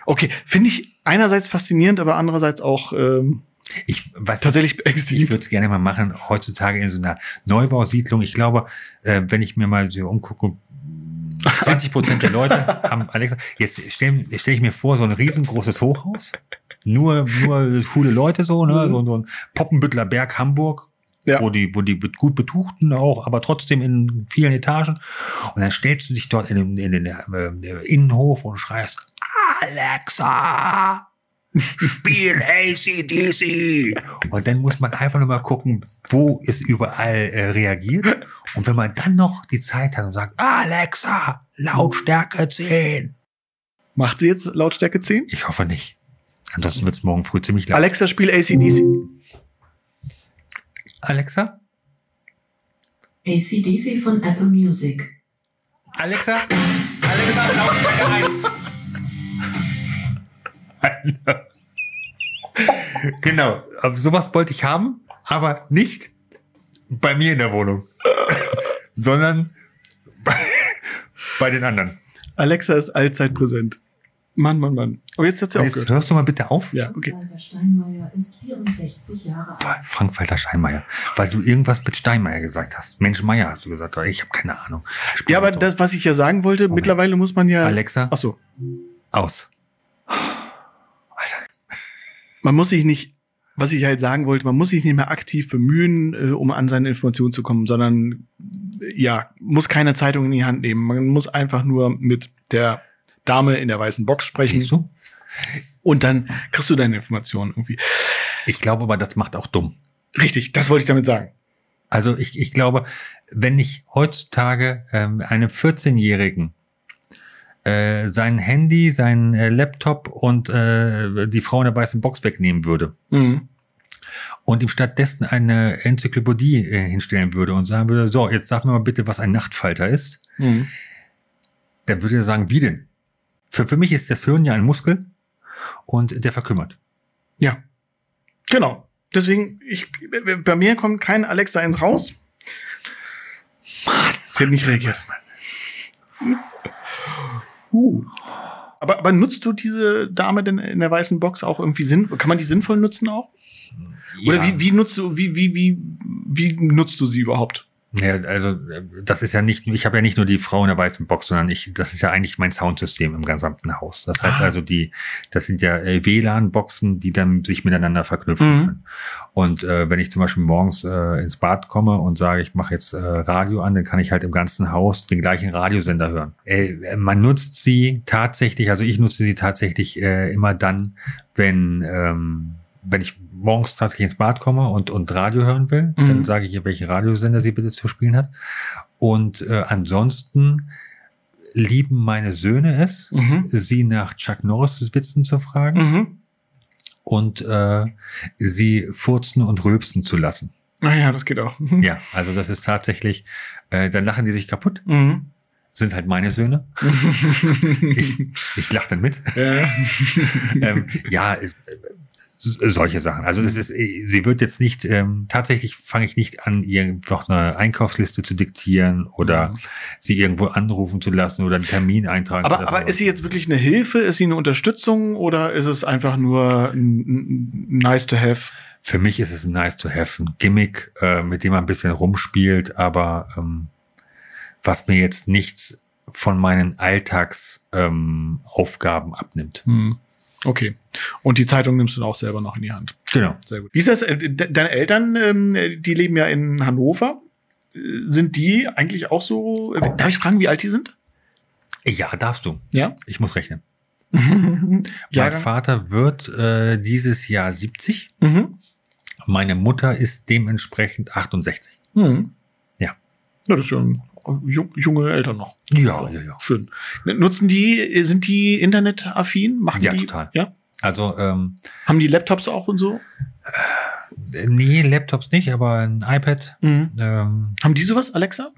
Okay, finde ich einerseits faszinierend, aber andererseits auch ähm, Ich weiß tatsächlich Ich beängstigend. würde es gerne mal machen, heutzutage in so einer Neubausiedlung. Ich glaube, äh, wenn ich mir mal so umgucke, 20 Prozent der Leute haben Alexa. Jetzt stelle stell ich mir vor, so ein riesengroßes Hochhaus. Nur, nur coole Leute so, ne? So, so ein Poppenbüttler Berg Hamburg. Ja. Wo die, wo die gut betuchten auch, aber trotzdem in vielen Etagen. Und dann stellst du dich dort in den, in den äh, Innenhof und schreist, Alexa, spiel ACDC. Und dann muss man einfach nur mal gucken, wo es überall äh, reagiert. Und wenn man dann noch die Zeit hat und sagt, Alexa, Lautstärke 10. Macht sie jetzt Lautstärke 10? Ich hoffe nicht. Ansonsten wird es morgen früh ziemlich laut. Alexa, spiel ACDC. Alexa? ACDC von Apple Music. Alexa? Alexa, Lautstärke 1. genau, aber sowas wollte ich haben, aber nicht bei mir in der Wohnung, sondern bei, bei den anderen. Alexa ist allzeit präsent. Mann, Mann, Mann. Aber jetzt hat sie Jetzt aufgehört. hörst du mal bitte auf. Ja, okay. Walter Steinmeier ist 64 Jahre alt. Frank-Walter Steinmeier, weil du irgendwas mit Steinmeier gesagt hast. Mensch Meier hast du gesagt, ich habe keine Ahnung. Sprich Ja, aber das, was ich ja sagen wollte, Moment. mittlerweile muss man ja. Alexa, Ach so. aus. Man muss sich nicht, was ich halt sagen wollte, man muss sich nicht mehr aktiv bemühen, äh, um an seine Informationen zu kommen, sondern äh, ja, muss keine Zeitung in die Hand nehmen. Man muss einfach nur mit der Dame in der weißen Box sprechen Siehst du? und dann kriegst du deine Informationen irgendwie. Ich glaube aber, das macht auch dumm. Richtig, das wollte ich damit sagen. Also ich, ich glaube, wenn ich heutzutage ähm, einem 14-Jährigen äh, sein Handy, sein äh, Laptop und äh, die Frau in der weißen Box wegnehmen würde Mhm. und ihm stattdessen eine Enzyklopädie äh, hinstellen würde und sagen würde, so, jetzt sag mir mal bitte, was ein Nachtfalter ist, Mhm. dann würde er sagen, wie denn? Für, für mich ist das Hirn ja ein Muskel und der verkümmert. Ja, genau. Deswegen, ich, bei mir kommt kein Alexa ins Haus. Sie hat nicht reagiert. Uh. Aber, aber nutzt du diese Dame denn in der weißen Box auch irgendwie sinn? Kann man die sinnvoll nutzen auch? Oder Ja. wie, wie nutzt du, wie, wie, wie, wie nutzt du sie überhaupt? Ja, also äh, das ist ja nicht, ich habe ja nicht nur die Frau in der weißen Box, sondern ich, das ist ja eigentlich mein Soundsystem im gesamten Haus. Das heißt Ah. also, die, das sind ja äh, WLAN-Boxen, die dann sich miteinander verknüpfen Mhm. können. Und äh, wenn ich zum Beispiel morgens äh, ins Bad komme und sage, ich mache jetzt äh, Radio an, dann kann ich halt im ganzen Haus den gleichen Radiosender hören. Äh, man nutzt sie tatsächlich, also ich nutze sie tatsächlich äh, immer dann, wenn ähm, wenn ich morgens tatsächlich ins Bad komme und, und Radio hören will, Mhm. dann sage ich ihr, welchen Radiosender sie bitte zu spielen hat. Und äh, ansonsten lieben meine Söhne es, Mhm. sie nach Chuck Norris Witzen zu fragen Mhm. und äh, sie furzen und rülpsen zu lassen. Naja, das geht auch. Ja, also das ist tatsächlich, äh, dann lachen die sich kaputt, Mhm. sind halt meine Söhne. Ich, ich lache dann mit. ja. ähm, ja, solche Sachen. Also das ist, äh, sie wird jetzt nicht, ähm, tatsächlich fange ich nicht an, ihr noch eine Einkaufsliste zu diktieren oder Mhm. sie irgendwo anrufen zu lassen oder einen Termin eintragen zu Aber, lassen. aber ist sie jetzt wirklich eine Hilfe? Ist sie eine Unterstützung oder ist es einfach nur nice to have? Für mich ist es ein nice to have, ein Gimmick, äh, mit dem man ein bisschen rumspielt, aber ähm, was mir jetzt nichts von meinen Alltagsaufgaben ähm, abnimmt. Hm. Okay. Und die Zeitung nimmst du dann auch selber noch in die Hand. Genau. Sehr gut. Wie ist das? äh, de- Deine Eltern, ähm, die leben ja in Hannover. Äh, Sind die eigentlich auch so? äh, Darf ich fragen, wie alt die sind? Ja, darfst du. Ja. Ich muss rechnen. Mein? Vater wird äh, dieses Jahr 70. Mhm. Meine Mutter ist dementsprechend 68. Mhm. Ja. Ja, das ist schon junge Eltern noch. Ja, ja, ja. Schön. Nutzen die, sind die internetaffin? Machen Ja, die? total. Ja. Also, ähm, Haben die Laptops auch und so? nee, Laptops nicht, aber ein iPad. Mhm. Ähm, Haben die sowas, Alexa?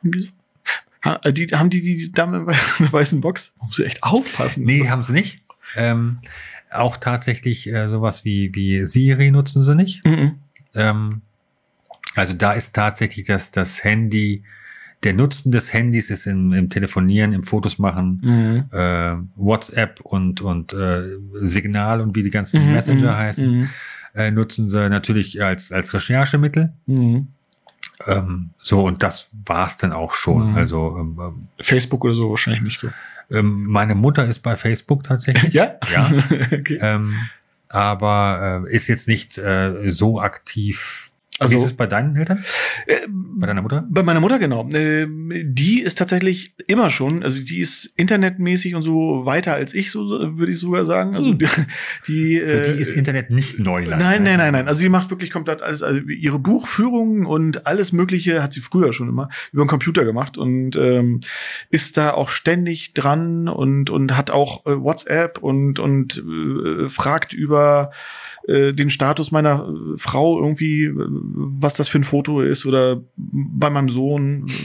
Haben die, so? ha, äh, die, haben die die Dame in der weißen Box? Muss sie echt aufpassen. nee, haben sie nicht. Ähm, auch tatsächlich äh, sowas wie, wie Siri nutzen sie nicht. Mhm. Ähm, also da ist tatsächlich das, das Handy, der Nutzen des Handys ist im, im Telefonieren, im Fotos machen, Mhm. äh, WhatsApp und, und äh, Signal und wie die ganzen Mhm, Messenger mhm, heißen, mhm, äh, nutzen sie natürlich als, als Recherchemittel. mhm. Ähm, so, und das war's dann auch schon. Also ähm, ähm, Facebook oder so wahrscheinlich nicht so. ähm, meine Mutter ist bei Facebook tatsächlich. Ja? Ja. okay. ähm, aber äh, ist jetzt nicht äh, so aktiv. Also- Wie ist es bei deinen Eltern? Äh, Bei deiner Mutter? Bei meiner Mutter, genau. Ähm, Die ist tatsächlich immer schon, also die ist internetmäßig und so weiter als ich, so würde ich sogar sagen. Also Hm. die, die Für äh, die ist Internet nicht Neuland. Nein, ne? nein, nein, nein. Also sie macht wirklich komplett alles. Also ihre Buchführungen und alles Mögliche hat sie früher schon immer über den Computer gemacht und ähm, ist da auch ständig dran und und hat auch äh, WhatsApp und und äh, fragt über äh, den Status meiner äh, Frau irgendwie, äh, was das für ein Foto ist oder bei meinem Sohn.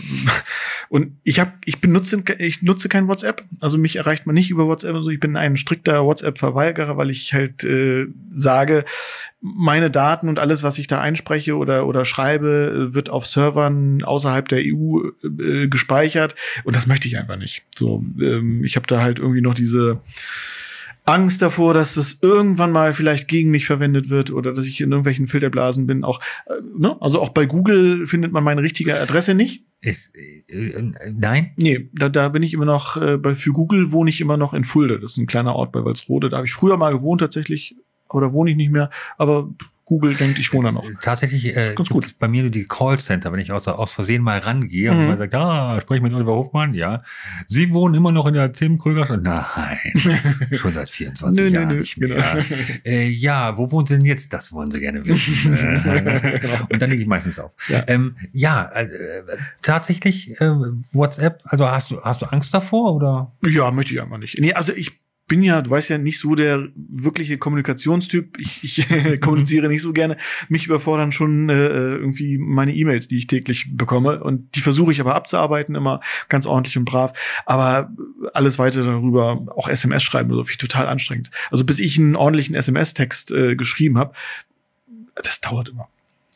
Und ich habe, ich benutze, ich nutze kein WhatsApp. Also mich erreicht man nicht über WhatsApp. Also ich bin ein strikter WhatsApp-Verweigerer, weil ich halt äh, sage, meine Daten und alles, was ich da einspreche oder oder schreibe, äh, wird auf Servern außerhalb der EU äh, gespeichert. Und das möchte ich einfach nicht. So, ähm, ich habe da halt irgendwie noch diese Angst davor, dass das irgendwann mal vielleicht gegen mich verwendet wird oder dass ich in irgendwelchen Filterblasen bin. Auch, äh, ne? Also auch bei Google findet man meine richtige Adresse nicht. Ist, äh, äh, nein? Nee, da, da bin ich immer noch, äh, bei, für Google wohne ich immer noch in Fulda. Das ist ein kleiner Ort bei Walsrode. Da habe ich früher mal gewohnt tatsächlich, aber da wohne ich nicht mehr. Aber Google denkt, ich wohne da noch. Tatsächlich äh, Ganz gibt's bei mir nur die Callcenter, wenn ich aus, aus Versehen mal rangehe Mhm. und man sagt, ah, spreche ich mit Oliver Hofmann, ja. Sie wohnen immer noch in der Tim Kröger Nein, schon seit 24 Nö, nö, Jahren nö, mehr. genau. Äh, ja, wo wohnen Sie denn jetzt? Das wollen Sie gerne wissen. Äh, und dann lege ich meistens auf. Ja. Ähm, ja, äh, tatsächlich äh, WhatsApp, also hast du, hast du Angst davor oder? Ja, möchte ich einfach nicht. Nee, also ich bin ja, du weißt ja, nicht so der wirkliche Kommunikationstyp. Ich, ich kommuniziere nicht so gerne. Mich überfordern schon äh, irgendwie meine E-Mails, die ich täglich bekomme. Und die versuche ich aber abzuarbeiten, immer ganz ordentlich und brav. Aber alles weitere darüber, auch SMS schreiben, so, finde ich total anstrengend. Also bis ich einen ordentlichen SMS-Text äh, geschrieben habe, das dauert immer.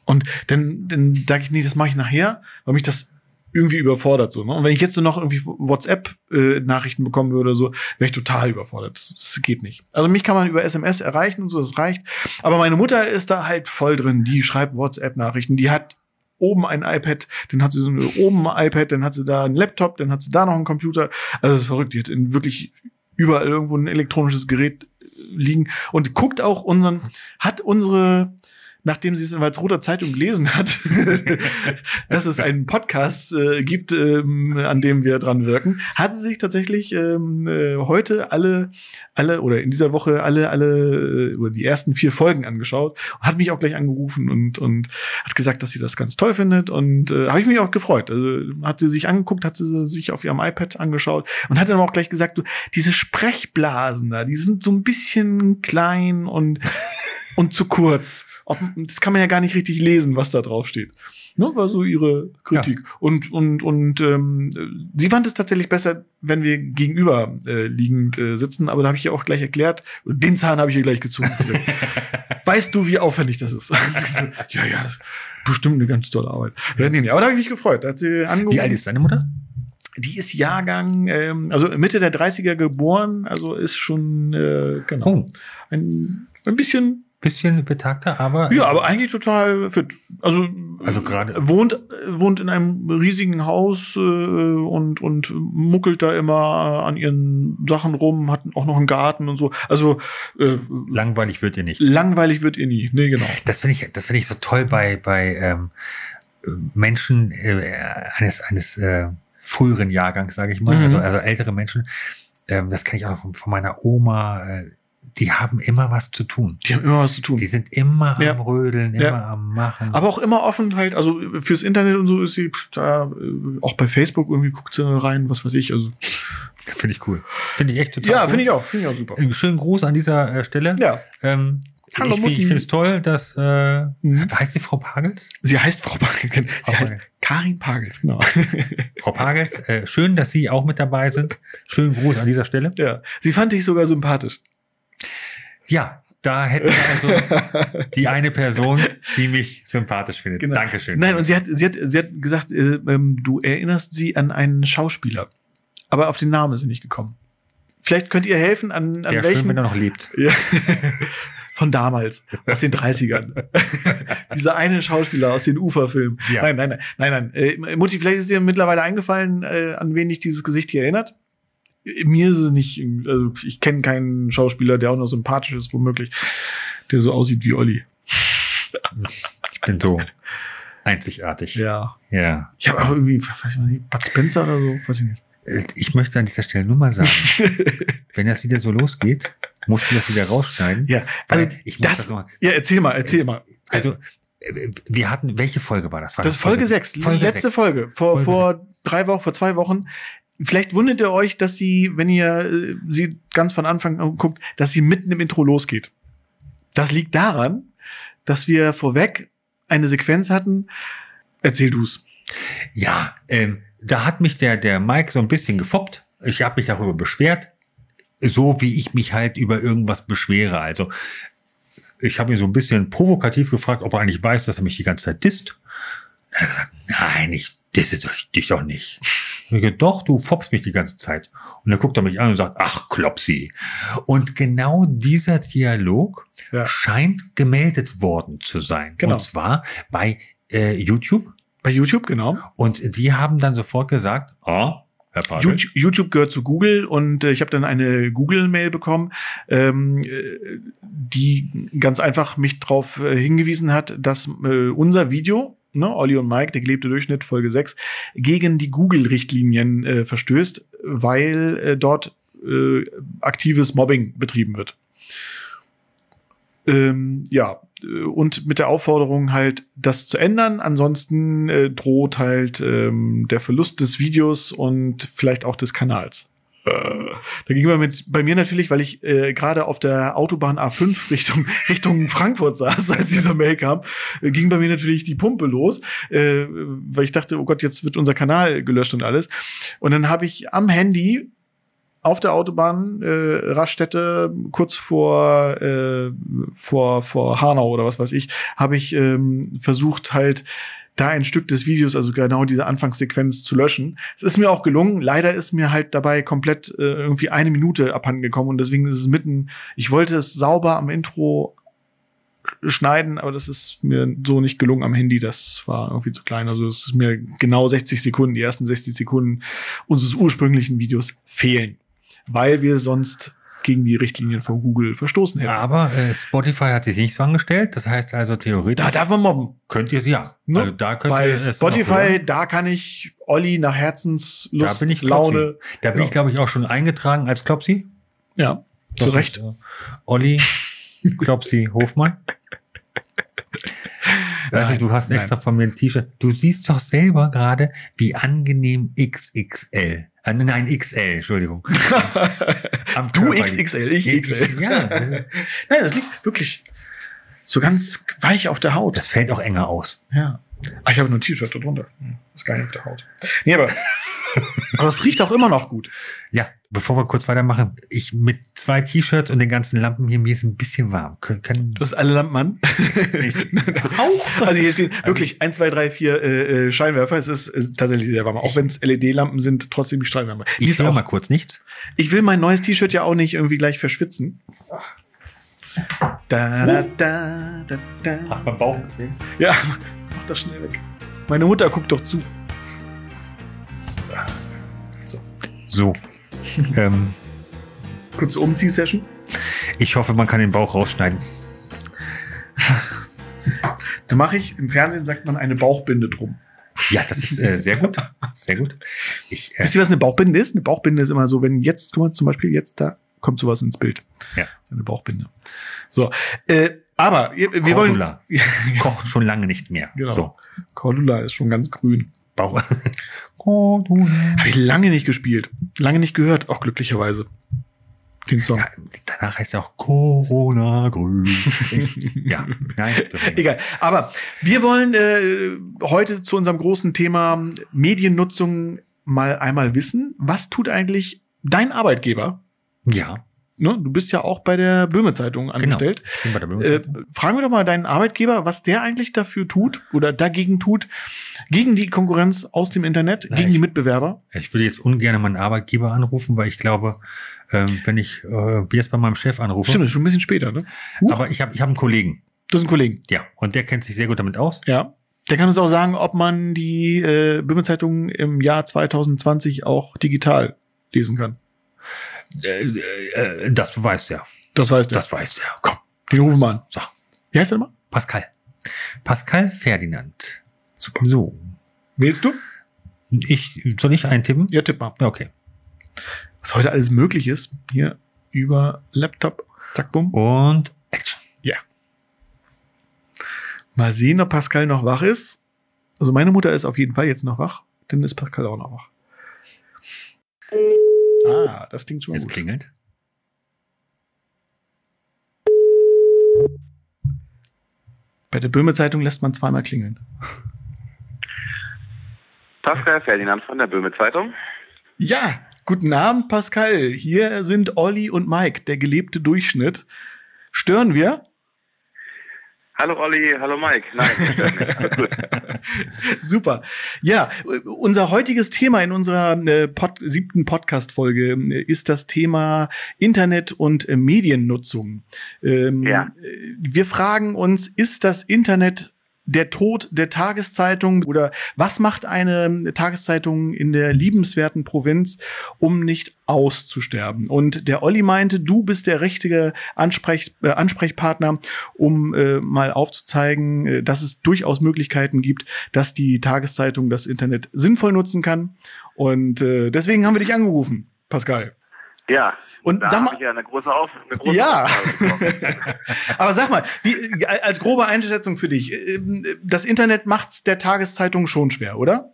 Und dann, dann sage ich, nee, das mache ich nachher, weil mich das irgendwie überfordert so. Ne? Und wenn ich jetzt so noch irgendwie WhatsApp-Nachrichten bekommen würde, oder so, wäre ich total überfordert. Das, das geht nicht. Also mich kann man über SMS erreichen und so, das reicht. Aber meine Mutter ist da halt voll drin. Die schreibt WhatsApp-Nachrichten. Die hat oben ein iPad, dann hat sie so eine, oben ein iPad, dann hat sie da einen Laptop, dann hat sie da noch einen Computer. Also das ist verrückt. Die hat in wirklich überall irgendwo ein elektronisches Gerät liegen und guckt auch unseren, hat unsere nachdem sie es in Walsroder Zeitung gelesen hat, dass es einen Podcast äh, gibt, ähm, an dem wir dran wirken, hat sie sich tatsächlich ähm, äh, heute alle, alle oder in dieser Woche alle, alle äh, oder die ersten vier Folgen angeschaut und hat mich auch gleich angerufen und und hat gesagt, dass sie das ganz toll findet und äh, habe ich mich auch gefreut. Also hat sie sich angeguckt, hat sie sich auf ihrem iPad angeschaut und hat dann auch gleich gesagt, du diese Sprechblasen da, die sind so ein bisschen klein und und zu kurz. Ob, das kann man ja gar nicht richtig lesen, was da drauf steht. Ne, war so ihre Kritik. Und, und, und ähm, sie fand es tatsächlich besser, wenn wir gegenüber äh, liegend äh, sitzen, aber da habe ich ihr auch gleich erklärt, den Zahn habe ich ihr gleich gezogen. weißt du, wie aufwendig das ist? ja, ja, das ist bestimmt eine ganz tolle Arbeit. Ja, nee, nee, aber da habe ich mich gefreut. Da hat sie angerufen. Wie alt ist deine Mutter? Die ist Jahrgang, ähm, also Mitte der 30er geboren, also ist schon, äh, genau, Oh, ein, ein bisschen bisschen betagter, aber. ja, aber eigentlich total fit. Also, Also gerade- wohnt wohnt in einem riesigen Haus äh, und und muckelt da immer an ihren Sachen rum, hat auch noch einen Garten und so. Also äh, Langweilig wird ihr nicht. langweilig wird ihr nie. Nee, genau. Das finde ich, das finde ich so toll bei, bei ähm, Menschen äh, eines, eines äh, früheren Jahrgangs, sage ich mal, Mhm. also, also ältere Menschen. Ähm, das kenne ich auch von, von meiner Oma. Äh, die haben immer was zu tun. Die haben immer was zu tun. Die sind immer Ja. am Rödeln, immer Ja. am Machen. Aber auch immer offen halt, also fürs Internet und so ist sie da, äh, auch bei Facebook irgendwie guckt sie rein, was weiß ich. Also finde ich cool. Finde ich echt total ja, cool. finde ich auch, finde ich auch super. Einen Schönen Gruß an dieser äh, Stelle. Ja, Ähm, Hallo, ich Mutti. ich finde es toll, dass äh, Mhm. heißt sie Frau Pagels? sie heißt Frau Pagels. Sie Frau heißt Pagels. Karin Pagels, genau. Frau Pagels, äh, schön, dass Sie auch mit dabei sind. Schönen Gruß an dieser Stelle. ja, sie fand ich sogar sympathisch. Ja, da hätten wir also die eine Person, die mich sympathisch findet. Genau. Dankeschön. Nein, und sie hat, sie hat, sie hat gesagt, äh, ähm, du erinnerst sie an einen Schauspieler. Aber auf den Namen ist sie nicht gekommen. Vielleicht könnt ihr helfen, an, an Wäre welchen. schön, wenn er noch lebt. Ja. Von damals, aus den 30ern. Dieser eine Schauspieler aus den Uferfilmen. Ja. Nein, nein, nein, nein, nein. Äh, Mutti, vielleicht ist dir mittlerweile eingefallen, äh, an wen dich dieses Gesicht hier erinnert. Mir ist es nicht, also ich kenne keinen Schauspieler, der auch noch sympathisch ist, womöglich, der so aussieht wie Olli. Ich bin so einzigartig. Ja. ja. Ich habe auch irgendwie, weiß ich nicht, Bud Spencer oder so, weiß ich nicht. Ich möchte an dieser Stelle nur mal sagen, wenn das wieder so losgeht, musst du das wieder rausschneiden. Ja, also ich muss das, das noch, ja, erzähl mal, erzähl mal. also wir hatten, welche Folge war das? War Das ist Folge 6, Folge letzte sechs. Folge, vor, Folge vor drei Wochen, vor zwei Wochen. Vielleicht wundert ihr euch, dass sie, wenn ihr äh, sie ganz von Anfang an guckt, dass sie mitten im Intro losgeht. Das liegt daran, dass wir vorweg eine Sequenz hatten. Erzähl du's. Ja, ähm, da hat mich der, der Mike so ein bisschen gefoppt. Ich habe mich darüber beschwert, so wie ich mich halt über irgendwas beschwere. Also ich habe ihn so ein bisschen provokativ gefragt, ob er eigentlich weiß, dass er mich die ganze Zeit disst. Er hat gesagt, nein, ich disse dich, dich doch nicht. Und ich gesagt, doch, du foppst mich die ganze Zeit. Und dann guckt er mich an und sagt, ach, Klopsi. Und genau dieser Dialog Ja. scheint gemeldet worden zu sein. Genau. Und zwar bei äh, YouTube. Bei YouTube, genau. Und die haben dann sofort gesagt, ah, Herr Pagel, YouTube, YouTube gehört zu Google und äh, ich habe dann eine Google-Mail bekommen, ähm, äh, die ganz einfach mich darauf äh, hingewiesen hat, dass äh, unser Video, ne, Olli und Mike, der gelebte Durchschnitt, Folge 6, gegen die Google-Richtlinien äh, verstößt, weil äh, dort äh, aktives Mobbing betrieben wird. Ähm, ja, äh, und mit der Aufforderung halt, das zu ändern. Ansonsten äh, droht halt ähm, der Verlust des Videos und vielleicht auch des Kanals. Äh, Da ging man mit, bei mir natürlich, weil ich äh, gerade auf der Autobahn A5 Richtung, Richtung Frankfurt saß, als diese Mail kam, äh, ging bei mir natürlich die Pumpe los, äh, weil ich dachte, oh Gott, jetzt wird unser Kanal gelöscht und alles. Und dann habe ich am Handy auf der Autobahn äh, Raststätte kurz vor äh, vor vor Hanau oder was weiß ich habe ich ähm, versucht halt da ein Stück des Videos also genau diese Anfangssequenz zu löschen es ist mir auch gelungen leider ist mir halt dabei komplett äh, irgendwie eine Minute abhanden gekommen und deswegen ist es mitten ich wollte es sauber am Intro schneiden, aber das ist mir so nicht gelungen am Handy. Das war irgendwie zu klein. Also es ist mir genau 60 Sekunden, die ersten 60 Sekunden unseres ursprünglichen Videos fehlen, weil wir sonst gegen die Richtlinien von Google verstoßen hätten. aber äh, Spotify hat sich nicht so angestellt. Das heißt also theoretisch Da darf man mobben. könnt ihr es ja. Ne? Also da könnt Bei ihr es Spotify, da kann ich Olli nach Herzenslust, Da bin ich Laune. Da bin Ja. ich, glaube ich, auch schon eingetragen als Klopsi. Ja, zu Das Recht. Ist, äh, Olli Klopsi Hofmann. Weißt du, du hast nein. extra von mir ein T-Shirt. Du siehst doch selber gerade, wie angenehm XXL. Äh, nein, XL, Entschuldigung. Am Du XXL, ich XL. Ja, das, ist, Nein, das liegt wirklich so ganz weich auf der Haut. das fällt auch enger aus. Ja. Ah, ich habe nur ein T-Shirt darunter. Hm, Ist gar nicht auf der Haut. Nee, aber, aber es riecht auch immer noch gut. Ja, bevor wir kurz weitermachen, ich mit zwei T-Shirts und den ganzen Lampen hier, mir ist ein bisschen warm. Können, können Du hast alle Lampen an. auch? Also hier stehen wirklich 1, 2, 3, 4 äh, äh, Scheinwerfer. Es ist, ist tatsächlich sehr warm. Auch wenn es LED-Lampen sind, trotzdem die Scheinwerfer. Ich ist auch, mal kurz nichts. ich will mein neues T-Shirt ja auch nicht irgendwie gleich verschwitzen. Da, da, da, da, da. Ach, beim Bauch. Ja, mach das schnell weg. Meine Mutter guckt doch zu. So. ähm, Kurze Umziehsession. ich hoffe, man kann den Bauch rausschneiden. Da mache ich, im Fernsehen sagt man eine Bauchbinde drum. Ja, das ist äh, sehr gut. Sehr gut. Ich, äh, Wisst ihr, was eine Bauchbinde ist? Eine Bauchbinde ist immer so, wenn jetzt, guck mal, zum Beispiel jetzt da, kommt sowas ins Bild. Ja. Seine Bauchbinde. So, äh, aber wir, wir wollen. Cordula. Kocht schon lange nicht mehr. Genau. So. Cordula ist schon ganz grün. Bauch. Cordula. Habe ich lange nicht gespielt. Lange nicht gehört, auch glücklicherweise. Den Song. Ja, danach heißt er auch Corona grün. ja, nein. Egal. Aber wir wollen äh, heute zu unserem großen Thema Mediennutzung mal einmal wissen. Was tut eigentlich dein Arbeitgeber? Ja, Ne? Du bist ja auch bei der Böhme Zeitung angestellt. ich bin bei der Äh, Bundeszeitung. fragen wir doch mal deinen Arbeitgeber, was der eigentlich dafür tut oder dagegen tut, gegen die Konkurrenz aus dem Internet, Na, gegen ich- die Mitbewerber. Ich würde jetzt ungern meinen Arbeitgeber anrufen, weil ich glaube, ähm, wenn ich äh, jetzt bei meinem Chef anrufe, Stimmt, das ist schon ein bisschen später, ne? Huch, aber ich habe ich hab einen Kollegen, das ist ein Kollegen. ja, und der kennt sich sehr gut damit aus. Ja. Der kann uns auch sagen, ob man die äh, Böhme Zeitung im Jahr 2020 auch digital lesen kann. Äh, äh, das weißt du ja. Das weiß der. Das weißt du ja. Komm, Den rufen wir an. so, Wie heißt der nochmal? Pascal. Pascal Ferdinand. Super. So. Wählst du? Ich, soll ich eintippen? Ja, tipp mal. Ja, Okay. Was heute alles möglich ist, hier über Laptop, zack, bumm. Und Action. Mal sehen, ob Pascal noch wach ist. Also meine Mutter ist auf jeden Fall jetzt noch wach, dann ist Pascal auch noch wach. Ah, das klingt schon mal Es gut. klingelt. Bei der Böhme Zeitung lässt man zweimal klingeln. Pascal Ferdinand von der Böhme Zeitung. Ja, guten Abend, Pascal. Hier sind Olli und Mike, der gelebte Durchschnitt. Stören wir? Hallo Olli, hallo Mike. Nein. Super. Ja, unser heutiges Thema in unserer äh, Pod siebten Podcast-Folge äh, ist das Thema Internet und äh, Mediennutzung. Ähm, Ja. Wir fragen uns, ist das Internet der Tod der Tageszeitung oder was macht eine Tageszeitung in der liebenswerten Provinz, um nicht auszusterben? Und der Olli meinte, du bist der richtige Ansprech, äh, Ansprechpartner, um äh, mal aufzuzeigen, äh, dass es durchaus Möglichkeiten gibt, dass die Tageszeitung das Internet sinnvoll nutzen kann. Und äh, deswegen haben wir dich angerufen, Pascal. Ja, Und da sag mal, ich ja eine große, Auf eine große Ja. Aber sag mal, wie, äh, als grobe Einschätzung für dich, ähm, das Internet macht's der Tageszeitung schon schwer, oder?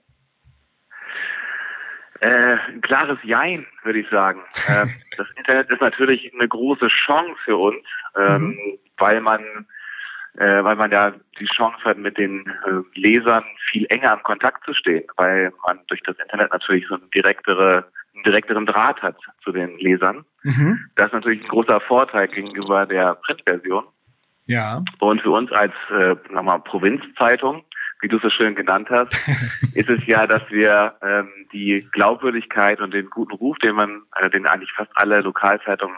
Äh, ein klares Jein, würde ich sagen. Äh, das Internet ist natürlich eine große Chance für uns, ähm, Mhm. weil man äh, weil man ja die Chance hat, mit den äh, Lesern viel enger im Kontakt zu stehen, weil man durch das Internet natürlich so einen, direktere, direkteren Draht hat zu den Lesern. Mhm. Das ist natürlich ein großer Vorteil gegenüber der Printversion. Ja. Und für uns als äh, nochmal Provinzzeitung, wie du es so schön genannt hast, ist es ja, dass wir ähm, die Glaubwürdigkeit und den guten Ruf, den man, äh, den eigentlich fast alle Lokalzeitungen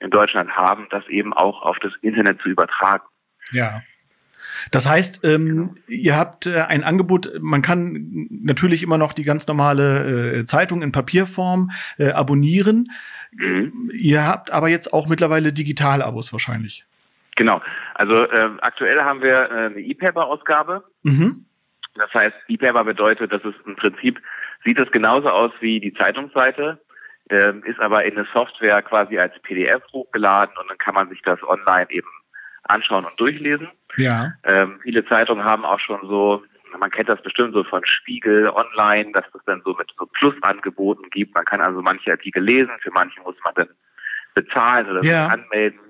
in Deutschland haben, das eben auch auf das Internet zu übertragen. Ja. Das heißt, ähm, ihr habt äh, ein Angebot, man kann natürlich immer noch die ganz normale äh, Zeitung in Papierform äh, abonnieren. Mhm. Ihr habt aber jetzt auch mittlerweile Digital-Abos wahrscheinlich. Genau. Also äh, aktuell haben wir äh, eine E-Paper-Ausgabe. Mhm. Das heißt, E-Paper bedeutet, dass es im Prinzip sieht es genauso aus wie die Zeitungsseite, ähm, ist aber in eine Software quasi als PDF hochgeladen und dann kann man sich das online eben anschauen und durchlesen. Ja. Ähm, viele Zeitungen haben auch schon so, man kennt das bestimmt so von Spiegel online, dass es dann so mit so Plusangeboten gibt. Man kann also manche Artikel lesen, für manche muss man dann bezahlen oder Ja. sich anmelden.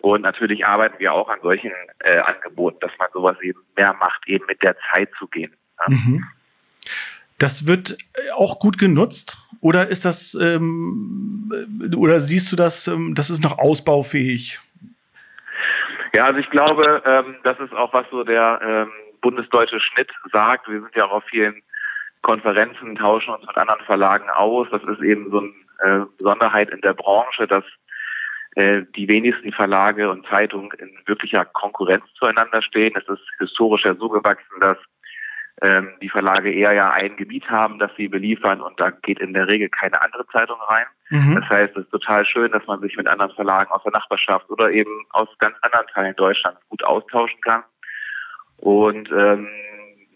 Und natürlich arbeiten wir auch an solchen äh, Angeboten, dass man sowas eben mehr macht, eben mit der Zeit zu gehen. Ja. Mhm. Das wird äh, auch gut genutzt oder ist das ähm, äh, oder siehst du das, ähm, das ist noch ausbaufähig? Ja, also ich glaube, ähm, das ist auch was so der ähm, bundesdeutsche Schnitt sagt. Wir sind ja auch auf vielen Konferenzen, tauschen uns mit anderen Verlagen aus. Das ist eben so eine äh, Besonderheit in der Branche, dass äh, die wenigsten Verlage und Zeitungen in wirklicher Konkurrenz zueinander stehen. Es ist historisch ja so gewachsen, dass ähm, die Verlage eher ja ein Gebiet haben, das sie beliefern und da geht in der Regel keine andere Zeitung rein. Mhm. Das heißt, es ist total schön, dass man sich mit anderen Verlagen aus der Nachbarschaft oder eben aus ganz anderen Teilen Deutschlands gut austauschen kann. Und ähm,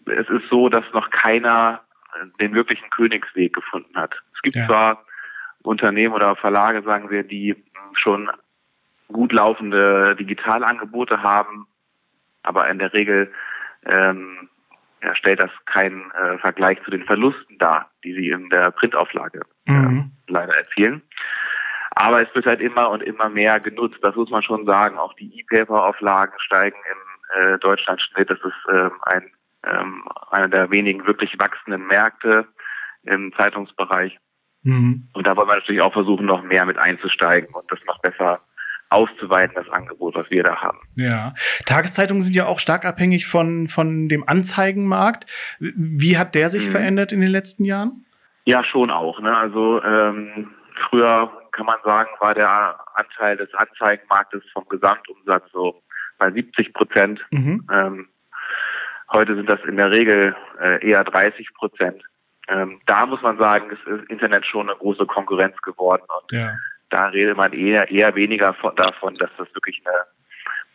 es ist so, dass noch keiner den wirklichen Königsweg gefunden hat. Es gibt Ja. zwar Unternehmen oder Verlage, sagen wir, die schon gut laufende Digitalangebote haben, aber in der Regel ähm, ja, stellt das keinen äh, Vergleich zu den Verlusten dar, die sie in der Printauflage Mhm. äh, leider erzielen. Aber es wird halt immer und immer mehr genutzt, das muss man schon sagen. Auch die E-Paper-Auflagen steigen im äh, Deutschlandschnitt. Das ist ähm, ein, ähm, einer der wenigen wirklich wachsenden Märkte im Zeitungsbereich. Mhm. Und da wollen wir natürlich auch versuchen, noch mehr mit einzusteigen und das noch besser auszuweiten, das Angebot, was wir da haben. Ja. Tageszeitungen sind ja auch stark abhängig von, von dem Anzeigenmarkt. Wie hat der sich Mhm. verändert in den letzten Jahren? Ja, schon auch. Ne? Also ähm, früher kann man sagen, war der Anteil des Anzeigenmarktes vom Gesamtumsatz so bei 70 Prozent. Mhm. Ähm, heute sind das in der Regel äh, eher 30 Prozent. Ähm, da muss man sagen, ist das Internet schon eine große Konkurrenz geworden und Ja. Da redet man eher, eher weniger von, davon, dass das wirklich eine,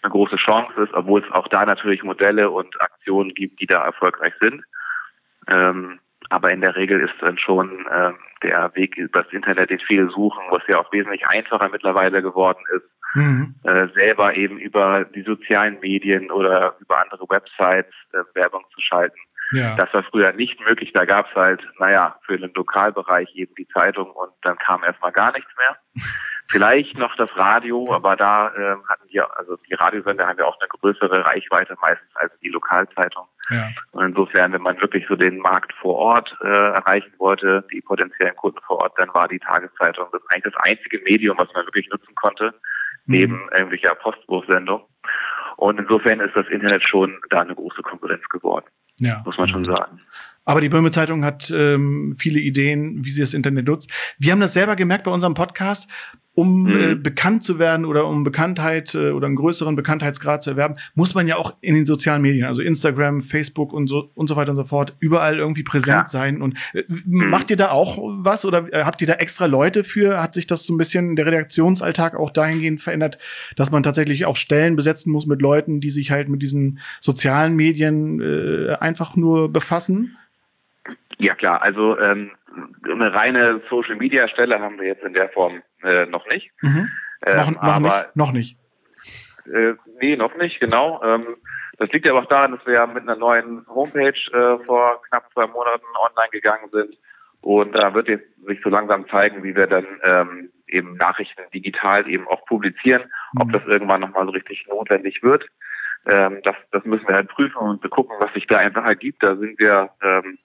eine große Chance ist, obwohl es auch da natürlich Modelle und Aktionen gibt, die da erfolgreich sind. Ähm, aber in der Regel ist dann schon ähm, der Weg übers Internet, den viele suchen, was ja auch wesentlich einfacher mittlerweile geworden ist, Mhm. äh, selber eben über die sozialen Medien oder über andere Websites äh, Werbung zu schalten. Ja. Das war früher nicht möglich. Da gab es halt, naja, für den Lokalbereich eben die Zeitung und dann kam erstmal gar nichts mehr. Vielleicht noch das Radio, aber da ähm, hatten wir, also die Radiosender haben ja auch eine größere Reichweite meistens als die Lokalzeitung. ja. Und insofern, wenn man wirklich so den Markt vor Ort äh, erreichen wollte, die potenziellen Kunden vor Ort, dann war die Tageszeitung das eigentlich das einzige Medium, was man wirklich nutzen konnte, neben irgendwelcher Postwurfsendung. Und insofern ist das Internet schon da eine große Konkurrenz geworden, ja. muss man schon sagen. Aber die Böhme Zeitung hat ähm, viele Ideen, wie sie das Internet nutzt. Wir haben das selber gemerkt bei unserem Podcast. Um Mhm. äh, bekannt zu werden oder um Bekanntheit äh, oder einen größeren Bekanntheitsgrad zu erwerben, muss man ja auch in den sozialen Medien, also Instagram, Facebook und so und so weiter und so fort, überall irgendwie präsent Ja. sein. Und äh, macht ihr da auch was oder äh, habt ihr da extra Leute für? Hat sich das so ein bisschen der Redaktionsalltag auch dahingehend verändert, dass man tatsächlich auch Stellen besetzen muss mit Leuten, die sich halt mit diesen sozialen Medien äh, einfach nur befassen? Ja klar, also ähm, eine reine Social Media Stelle haben wir jetzt in der Form äh, noch nicht. Mhm. Ähm, noch, noch aber nicht. Noch nicht. Äh, nee, noch nicht, genau. Ähm, das liegt aber auch daran, dass wir ja mit einer neuen Homepage äh, vor knapp zwei Monaten online gegangen sind. Und da wird jetzt sich so langsam zeigen, wie wir dann ähm, eben Nachrichten digital eben auch publizieren, ob Mhm. das irgendwann nochmal so richtig notwendig wird. Ähm, das, das müssen wir halt prüfen und gucken, was sich da einfach ergibt. Da sind wir, ähm,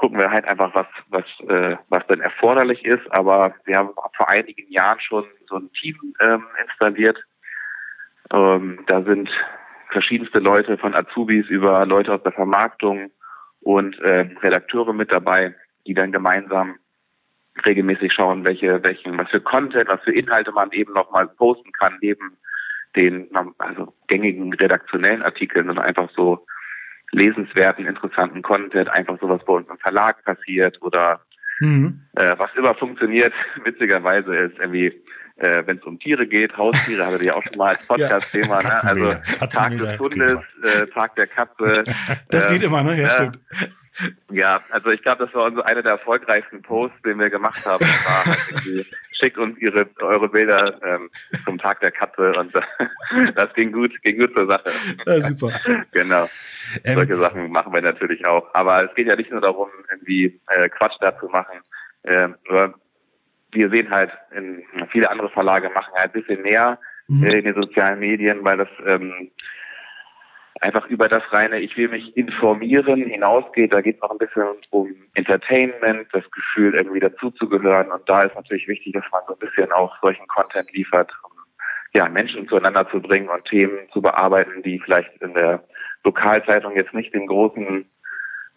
gucken wir halt einfach, was, was, äh, was dann erforderlich ist. Aber wir haben vor einigen Jahren schon so ein Team ähm, installiert, ähm, da sind verschiedenste Leute von Azubis über Leute aus der Vermarktung und äh, Redakteure mit dabei, die dann gemeinsam regelmäßig schauen, welche, welchen, was für Content, was für Inhalte man eben nochmal posten kann, neben den also gängigen redaktionellen Artikeln und einfach so lesenswerten, interessanten Content, einfach sowas bei uns im Verlag passiert oder Mhm. äh, was immer funktioniert, witzigerweise ist irgendwie, äh, wenn es um Tiere geht, Haustiere, hatte ich auch schon mal als Podcast-Thema, ne? also. Tag des Hundes, äh, Tag der Katze. Das geht immer, ne? Ja, äh, stimmt. Ja, also ich glaube, das war unser, einer der erfolgreichsten Posts, den wir gemacht haben. War halt schickt uns ihre, eure Bilder ähm, zum Tag der Katze und äh, das ging gut, ging gut zur Sache. Ja, super. Genau. Ähm, Solche Sachen machen wir natürlich auch. Aber es geht ja nicht nur darum, irgendwie äh, Quatsch da zu machen. Ähm, nur wir sehen halt, in, viele andere Verlage machen halt ein bisschen mehr Mhm. äh, in den sozialen Medien, weil das ähm, einfach über das reine, ich will mich informieren, hinausgeht. Da geht es auch ein bisschen um Entertainment, das Gefühl, irgendwie dazuzugehören. Und da ist natürlich wichtig, dass man so ein bisschen auch solchen Content liefert, um ja, Menschen zueinander zu bringen und Themen zu bearbeiten, die vielleicht in der Lokalzeitung jetzt nicht den großen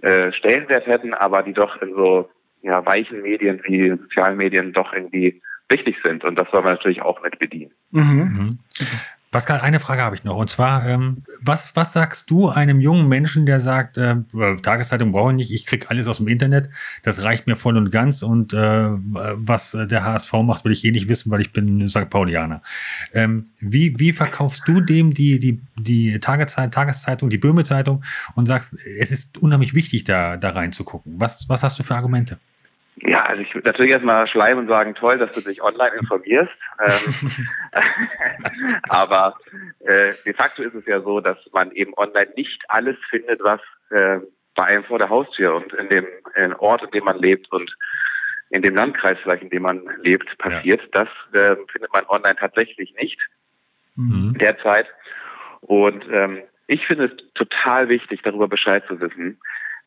äh, Stellenwert hätten, aber die doch in so ja, weichen Medien wie sozialen Medien doch irgendwie wichtig sind. Und das soll man natürlich auch mit bedienen. Mhm. Mhm. Pascal, eine Frage habe ich noch. Und zwar, ähm, was, was sagst du einem jungen Menschen, der sagt, äh, Tageszeitung brauche ich nicht, ich krieg alles aus dem Internet, das reicht mir voll und ganz und äh, was der HSV macht, will ich eh nicht wissen, weil ich bin St. Paulianer. Ähm, wie, wie verkaufst du dem die, die, die Tageszeit, Tageszeitung, die Böhme Zeitung und sagst, es ist unheimlich wichtig, da, da reinzugucken? Was, was hast du für Argumente? Ja, also ich würde natürlich erstmal schleimen und sagen, toll, dass du dich online informierst. ähm, aber äh, de facto ist es ja so, dass man eben online nicht alles findet, was äh, bei einem vor der Haustür und in dem in Ort, in dem man lebt und in dem Landkreis vielleicht, in dem man lebt, passiert. Das äh, findet man online tatsächlich nicht Mhm. derzeit. Und ähm, ich finde es total wichtig, darüber Bescheid zu wissen.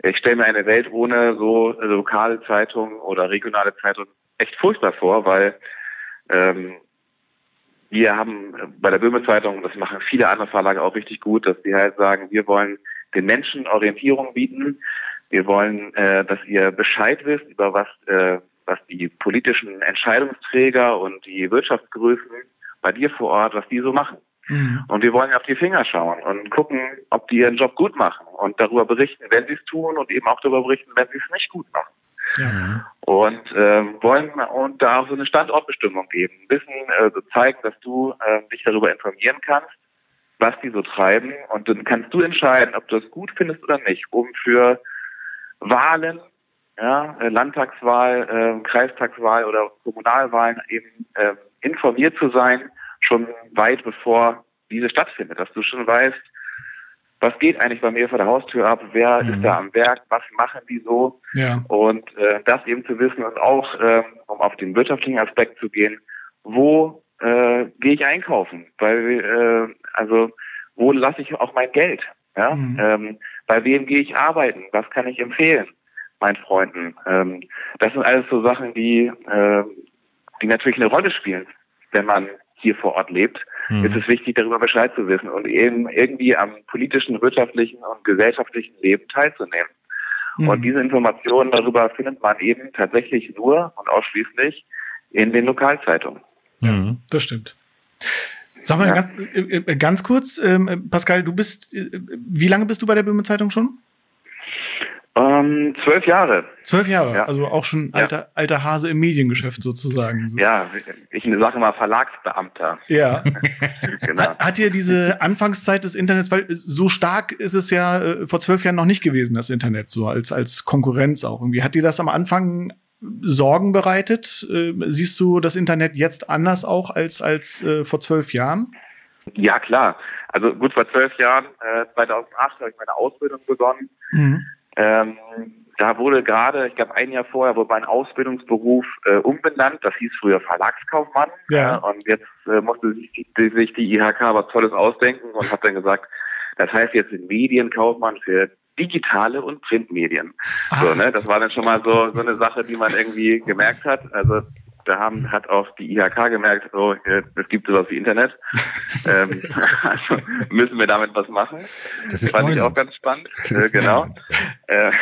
Ich stelle mir eine Welt ohne so lokale Zeitungen oder regionale Zeitungen echt furchtbar vor, weil ähm, wir haben bei der Böhme Zeitung, das machen viele andere Verlage auch richtig gut, dass die halt sagen, wir wollen den Menschen Orientierung bieten. Wir wollen, äh, dass ihr Bescheid wisst über was, äh, was die politischen Entscheidungsträger und die Wirtschaftsgrößen bei dir vor Ort, was die so machen. Mhm. Und wir wollen auf die Finger schauen und gucken, ob die ihren Job gut machen und darüber berichten, wenn sie es tun und eben auch darüber berichten, wenn sie es nicht gut machen. Ja. Und ähm, wollen und da auch so eine Standortbestimmung geben, bisschen äh, zeigen, dass du äh, dich darüber informieren kannst, was die so treiben und dann kannst du entscheiden, ob du es gut findest oder nicht, um für Wahlen, ja, äh, Landtagswahl, äh, Kreistagswahl oder Kommunalwahlen eben äh, informiert zu sein, schon weit bevor diese stattfindet, dass du schon weißt, was geht eigentlich bei mir vor der Haustür ab, wer Mhm. ist da am Werk, was machen die so Ja. und äh, das eben zu wissen und auch, ähm, um auf den wirtschaftlichen Aspekt zu gehen, wo äh, gehe ich einkaufen, weil äh, also wo lasse ich auch mein Geld, ja, Mhm. ähm, bei wem gehe ich arbeiten, was kann ich empfehlen meinen Freunden, ähm, das sind alles so Sachen, die äh, die natürlich eine Rolle spielen, wenn man hier vor Ort lebt. Mhm. Ist es wichtig, darüber Bescheid zu wissen und eben irgendwie am politischen, wirtschaftlichen und gesellschaftlichen Leben teilzunehmen. Mhm. Und diese Informationen darüber findet man eben tatsächlich nur und ausschließlich in den Lokalzeitungen. Mhm. Das stimmt. Sag mal Ja. ganz, äh, äh, ganz kurz, ähm, äh, Pascal, du bist, äh, wie lange bist du bei der Böhme Zeitung schon? Ähm, zwölf Jahre. Zwölf Jahre, Ja. also auch schon Ja. alter, alter Hase im Mediengeschäft sozusagen. So. Ja, ich sage mal Verlagsbeamter. Ja. Genau. Hat, hat dir diese Anfangszeit des Internets, weil so stark ist es ja äh, vor zwölf Jahren noch nicht gewesen, das Internet, so als, als Konkurrenz auch irgendwie. Hat dir das am Anfang Sorgen bereitet? Äh, siehst du das Internet jetzt anders auch als, als äh, vor zwölf Jahren? Ja, klar. Also gut, vor zwölf Jahren, äh, 2008, habe ich meine Ausbildung begonnen. Mhm. Ähm, da wurde gerade, ich glaube ein Jahr vorher, wurde mein Ausbildungsberuf äh, umbenannt. Das hieß früher Verlagskaufmann. Ja. Äh, und jetzt äh, musste sich die, sich die IHK was Tolles ausdenken und hat dann gesagt, das heißt jetzt Medienkaufmann für digitale und Printmedien. So, Ah. ne? Das war dann schon mal so, so eine Sache, die man irgendwie gemerkt hat. Also da haben, hat auch die IHK gemerkt, oh, äh, es gibt sowas wie Internet. ähm, also müssen wir damit was machen. Das ist fand ich auch Neuland. ganz spannend. Äh, genau. Neuland. Äh,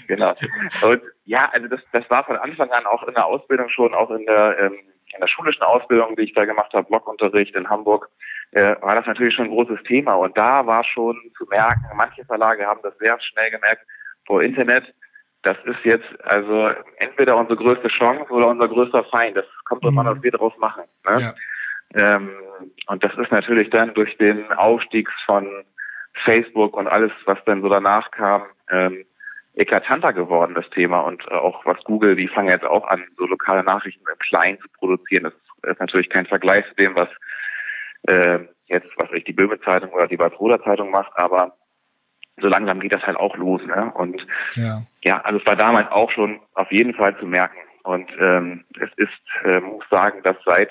genau. Und ja, also das, das war von Anfang an auch in der Ausbildung schon, auch in der, ähm, in der schulischen Ausbildung, die ich da gemacht habe, Blockunterricht in Hamburg, äh, war das natürlich schon ein großes Thema. Und da war schon zu merken, manche Verlage haben das sehr schnell gemerkt, vor Internet, das ist jetzt also entweder unsere größte Chance oder unser größter Feind. Das kommt an, Mhm. was wir daraus machen. Ne? Ja. Ähm, und das ist natürlich dann durch den Aufstieg von Facebook und alles, was dann so danach kam, ähm, eklatanter geworden, das Thema. Und äh, auch was Google, die fangen jetzt auch an, so lokale Nachrichten im Kleinen zu produzieren. Das ist natürlich kein Vergleich zu dem, was äh, jetzt, was ich die Böhme Zeitung oder die Walsroder Zeitung macht, aber so langsam geht das halt auch los. Ne? Und Ja. ja, also es war damals auch schon auf jeden Fall zu merken. Und ähm, es ist, äh, muss sagen, dass seit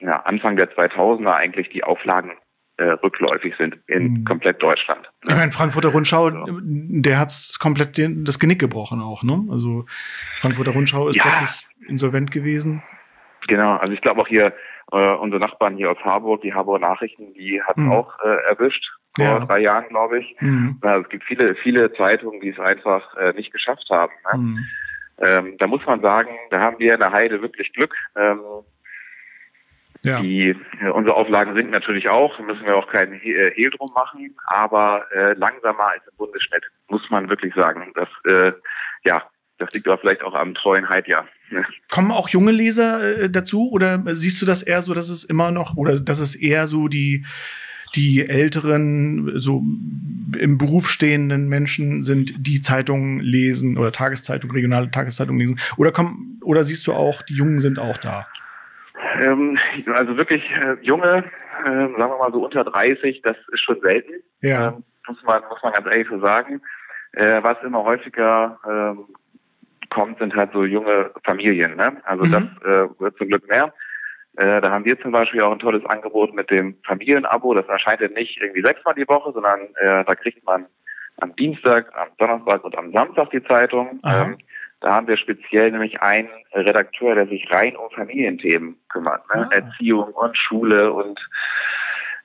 ja, Anfang der 2000er eigentlich die Auflagen äh, rückläufig sind in Mhm. komplett Deutschland. Ich meine, Frankfurter Rundschau, Ja. der hat's komplett den, das Genick gebrochen auch, ne? Also Frankfurter Rundschau ist Ja. plötzlich insolvent gewesen. Genau, also ich glaube auch hier äh, unsere Nachbarn hier aus Harburg, die Harburger Nachrichten, die hat Mhm. auch äh, erwischt vor Ja. drei Jahren, glaube ich. Mhm. Ja, es gibt viele, viele Zeitungen, die es einfach äh, nicht geschafft haben. Ne? Mhm. Ähm, da muss man sagen, da haben wir in der Heide wirklich Glück. Ähm, Ja. Die, äh, unsere Auflagen sinken natürlich auch, müssen wir auch keinen He- äh, Hehl drum machen, aber äh, langsamer als im Bundesschnitt, muss man wirklich sagen. Das, äh, ja, das liegt aber vielleicht auch am treuen Heidjahr. Kommen auch junge Leser äh, dazu oder siehst du das eher so, dass es immer noch oder dass es eher so die die älteren, so im Beruf stehenden Menschen sind, die Zeitungen lesen oder Tageszeitungen, regionale Tageszeitungen lesen? Oder komm, oder siehst du auch, die Jungen sind auch da? Ähm, also wirklich äh, junge, äh, sagen wir mal so unter 30, das ist schon selten. Ja. Ähm, muss man muss man ganz ehrlich so sagen. Äh, was immer häufiger ähm, kommt, sind halt so junge Familien. Ne? Also Mhm. das äh, wird zum Glück mehr. Äh, da haben wir zum Beispiel auch ein tolles Angebot mit dem Familienabo. Das erscheint ja nicht irgendwie sechsmal die Woche, sondern äh, da kriegt man am Dienstag, am Donnerstag und am Samstag die Zeitung. Ähm, da haben wir speziell nämlich einen Redakteur, der sich rein um Familienthemen kümmert. Ne? Ah. Erziehung und Schule und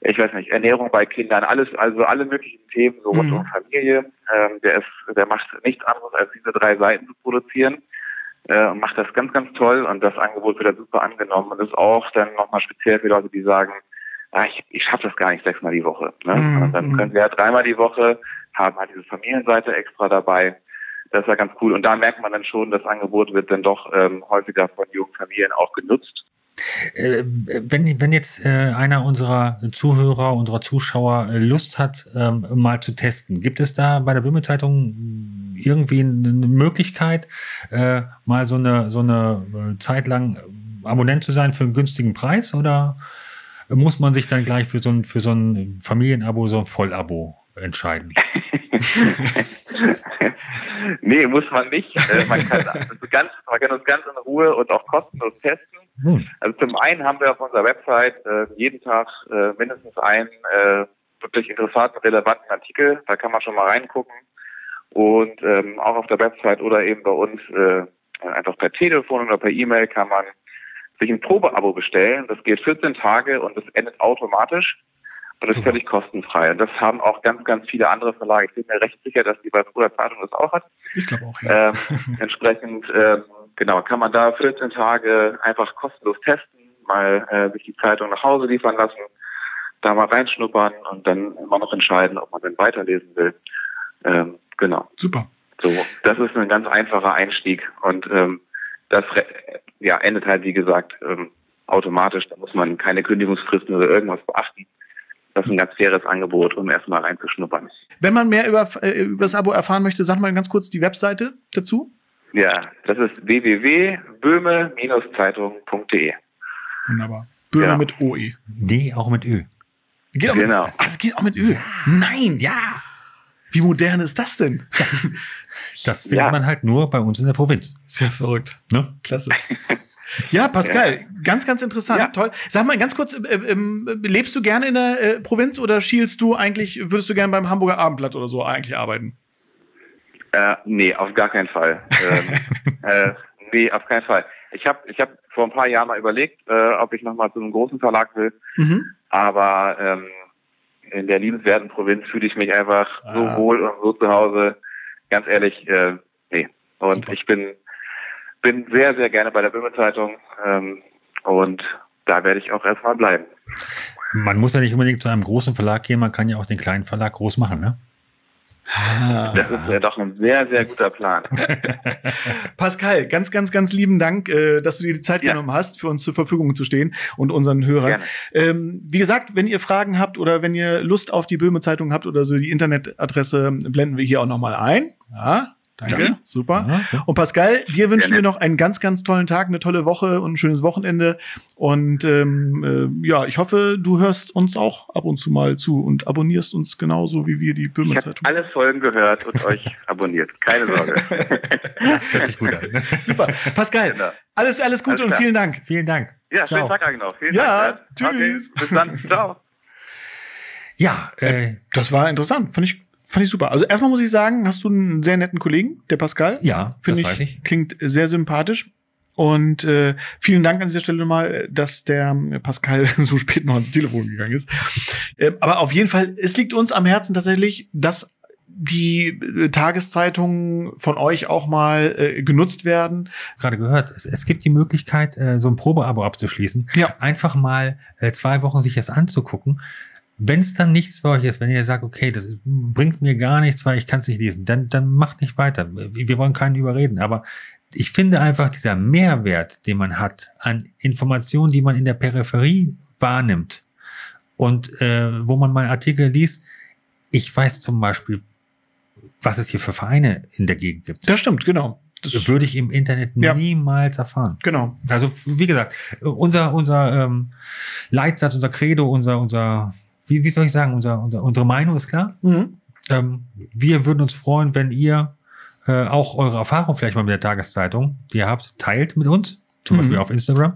ich weiß nicht, Ernährung bei Kindern, alles, also alle möglichen Themen so rund Mhm. um Familie. Ähm, der ist, der macht nichts anderes als diese drei Seiten zu produzieren äh, und macht das ganz, ganz toll und das Angebot wird da super angenommen und ist auch dann nochmal speziell für Leute, die sagen, ah, ich, ich schaffe das gar nicht sechsmal die Woche. Ne? Mhm. Und dann können wir ja dreimal die Woche, haben halt diese Familienseite extra dabei. Das ist ja ganz cool. Und da merkt man dann schon, das Angebot wird dann doch ähm, häufiger von jungen Familien auch genutzt. Äh, wenn, wenn jetzt äh, einer unserer Zuhörer, unserer Zuschauer äh, Lust hat, ähm, mal zu testen, gibt es da bei der Böhme-Zeitung irgendwie eine Möglichkeit, äh, mal so eine, so eine äh, Zeit lang Abonnent zu sein für einen günstigen Preis oder muss man sich dann gleich für so ein, für so ein Familienabo, so ein Vollabo entscheiden? nee, muss man nicht. Äh, man, kann, also ganz, man kann uns ganz in Ruhe und auch kostenlos testen. Nun, Also zum einen haben wir auf unserer Website äh, jeden Tag äh, mindestens einen äh, wirklich interessanten, relevanten Artikel. Da kann man schon mal reingucken. Und ähm, auch auf der Website oder eben bei uns äh, einfach per Telefon oder per E-Mail kann man sich ein Probeabo bestellen. Das geht 14 Tage und das endet automatisch und ist völlig kostenfrei. Und das haben auch ganz, ganz viele andere Verlage. Ich bin mir recht sicher, dass die bei Bruder Zeitung das auch hat. Ich glaube auch, ja. Ähm, entsprechend, ähm, genau, kann man da 14 Tage einfach kostenlos testen, mal äh, sich die Zeitung nach Hause liefern lassen, da mal reinschnuppern und dann immer noch entscheiden, ob man dann weiterlesen will. Ähm, genau. Super. So, das ist ein ganz einfacher Einstieg und ähm, das ja, endet halt, wie gesagt, ähm, automatisch. Da muss man keine Kündigungsfristen oder irgendwas beachten. Das ist ein ganz faires Angebot, um erstmal reinzuschnuppern. Wenn man mehr über, äh, über das Abo erfahren möchte, sag mal ganz kurz die Webseite dazu. Ja, das ist www.böhme-zeitung.de. Wunderbar. Böhme Ja. mit OE. D auch mit Ö. Geht auch Genau. mit, das geht auch mit Ö. Nein, ja. Wie modern ist das denn? Das findet Ja. man halt nur bei uns in der Provinz. Sehr verrückt. Ne? Klasse. Ja, Pascal, ganz, ganz interessant, Ja. toll. Sag mal ganz kurz, äh, ähm, lebst du gerne in der äh, Provinz oder schielst du eigentlich, würdest du gerne beim Hamburger Abendblatt oder so eigentlich arbeiten? Äh, nee, auf gar keinen Fall. ähm, äh, nee, auf keinen Fall. Ich habe ich hab vor ein paar Jahren mal überlegt, äh, ob ich nochmal zu einem großen Verlag will, Mhm. aber ähm, in der liebenswerten Provinz fühle ich mich einfach Ah. so wohl und so zu Hause. Ganz ehrlich, äh, nee. Und Super. ich bin bin sehr, sehr gerne bei der Böhme Zeitung ähm, und da werde ich auch erstmal bleiben. Man muss ja nicht unbedingt zu einem großen Verlag gehen, man kann ja auch den kleinen Verlag groß machen, ne? Das ist ja doch ein sehr, sehr guter Plan. Pascal, ganz, ganz, ganz lieben Dank, äh, dass du dir die Zeit Ja. genommen hast, für uns zur Verfügung zu stehen und unseren Hörern. Ähm, wie gesagt, wenn ihr Fragen habt oder wenn ihr Lust auf die Böhme Zeitung habt oder so, die Internetadresse blenden wir hier auch nochmal ein. Ja, danke, Ja. super. Ja. Und Pascal, dir wünschen wir noch einen ganz, ganz tollen Tag, eine tolle Woche und ein schönes Wochenende. Und ähm, äh, ja, ich hoffe, du hörst uns auch ab und zu mal zu und abonnierst uns genauso wie wir die Böhme Ich habe alle Folgen gehört und euch abonniert. Keine Sorge. Das hört sich gut an. Super. Pascal, Genau. alles, alles Gute Alles und vielen Dank. Vielen Dank. Ja, Ciao. schönen Tag euch noch. Vielen Ja, Dank. Okay, tschüss. bis dann. Ciao. Ja, äh, Das war interessant, fand ich, fand ich super. Also erstmal muss ich sagen, hast du einen sehr netten Kollegen, der Pascal. ja, Finde weiß ich. Klingt sehr sympathisch. Und äh, vielen Dank an dieser Stelle mal, dass der Pascal so spät noch ans Telefon gegangen ist. Äh, aber auf jeden Fall, es liegt uns am Herzen tatsächlich, dass die äh, Tageszeitungen von euch auch mal äh, genutzt werden. Gerade gehört, es, es gibt die Möglichkeit, äh, so ein Probeabo abzuschließen. Ja. Einfach mal äh, zwei Wochen sich das anzugucken. Wenn es dann nichts für euch ist, wenn ihr sagt, okay, das bringt mir gar nichts, weil ich kann es nicht lesen, dann, dann macht nicht weiter. Wir wollen keinen überreden. Aber ich finde einfach dieser Mehrwert, den man hat an Informationen, die man in der Peripherie wahrnimmt und äh, wo man mal Artikel liest, ich weiß zum Beispiel, was es hier für Vereine in der Gegend gibt. Das stimmt, genau. Das, würde ich im Internet Ja. niemals erfahren. genau. Also wie gesagt, unser unser ähm, Leitsatz, unser Credo, unser unser wie, wie soll ich sagen, unser, unser unsere Meinung ist klar. Mhm. Ähm, wir würden uns freuen, wenn ihr äh, auch eure Erfahrung vielleicht mal mit der Tageszeitung, die ihr habt, teilt mit uns, zum Mhm. Beispiel auf Instagram.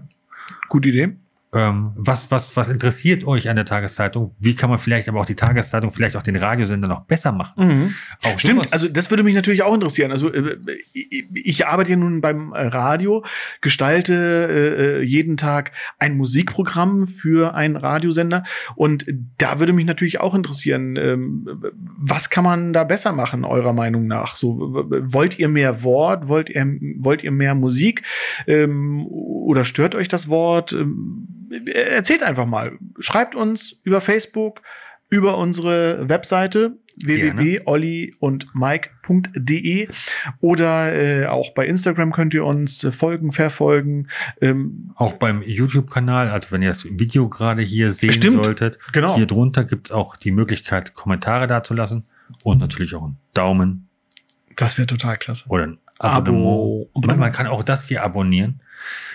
Gute Idee. Ähm, was, was, was interessiert euch an der Tageszeitung? Wie kann man vielleicht aber auch die Tageszeitung, vielleicht auch den Radiosender noch besser machen? Mhm. Auch Stimmt, sowas. also das würde mich natürlich auch interessieren. Also äh, ich ich arbeite ja nun beim äh, Radio, gestalte äh, jeden Tag ein Musikprogramm für einen Radiosender und da würde mich natürlich auch interessieren, ähm, was kann man da besser machen eurer Meinung nach? So wollt ihr mehr Wort, wollt ihr wollt ihr mehr Musik ähm, oder stört euch das Wort? Ähm, erzählt einfach mal, schreibt uns über Facebook, über unsere Webseite Gerne. www.olli und mike.de oder äh, auch bei Instagram könnt ihr uns äh, folgen, verfolgen. Ähm, Auch beim YouTube-Kanal, also wenn ihr das Video gerade hier sehen Stimmt, solltet, genau. hier drunter gibt's auch die Möglichkeit, Kommentare dazulassen und natürlich auch einen Daumen das wäre total klasse. oder ein Abo. Abonnement. Man, kann auch das hier abonnieren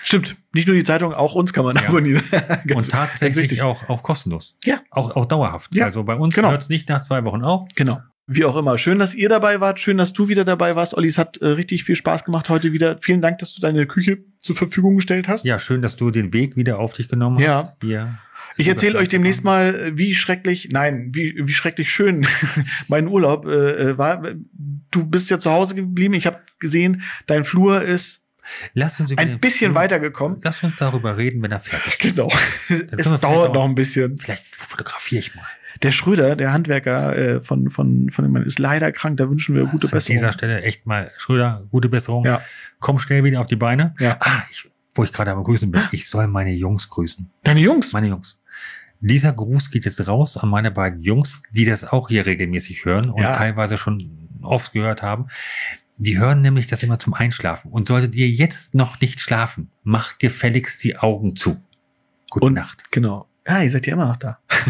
Stimmt, nicht nur die Zeitung, auch uns kann man Ja. abonnieren. Und tatsächlich auch, auch kostenlos. Ja. Auch, auch dauerhaft. Ja, Also bei uns genau. hört's nicht nach zwei Wochen auf. Genau. Wie auch immer. Schön, dass ihr dabei wart. Schön, dass du wieder dabei warst. Olli, es hat äh, richtig viel Spaß gemacht heute wieder. Vielen Dank, dass du deine Küche zur Verfügung gestellt hast. Ja, schön, dass du den Weg wieder auf dich genommen Ja. hast. Hier. Ich erzähle euch demnächst mal, äh, wie schrecklich, nein, wie, wie schrecklich schön mein Urlaub äh, äh, war. Du bist ja zu Hause geblieben. Ich habe gesehen, dein Flur ist Lass uns ein bisschen Flur- weitergekommen. Lass uns darüber reden, wenn er fertig ist. Genau. es dauert noch ein bisschen. Vielleicht fotografiere ich mal. Der Schröder, der Handwerker äh, von, von, von dem Mann, ist leider krank. Da wünschen wir gute An Besserung. dieser Stelle echt mal, Schröder, gute Besserung. Ja. Komm schnell wieder auf die Beine. Ja. Ah, ich, wo ich gerade am Grüßen bin. Ich soll meine Jungs grüßen. Deine Jungs. Meine Jungs. Dieser Gruß geht jetzt raus an meine beiden Jungs, die das auch hier regelmäßig hören und Ja. teilweise schon oft gehört haben. Die hören nämlich das immer zum Einschlafen. Und solltet ihr jetzt noch nicht schlafen, macht gefälligst die Augen zu. Gute Und- Nacht. Genau. Ja, ihr seid ja immer noch da.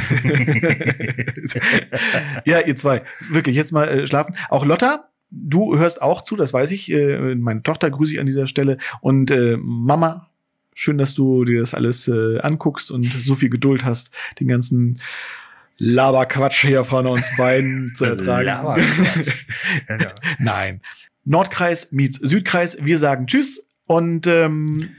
ja, ihr zwei. Wirklich, jetzt mal äh, schlafen. Auch Lotta, du hörst auch zu, das weiß ich. Äh, meine Tochter grüße ich an dieser Stelle. Und äh, Mama, schön, dass du dir das alles äh, anguckst und so viel Geduld hast, den ganzen Laberquatsch hier von uns beiden zu ertragen. Laberquatsch. Nein. Nordkreis meets Südkreis. Wir sagen Tschüss und ähm,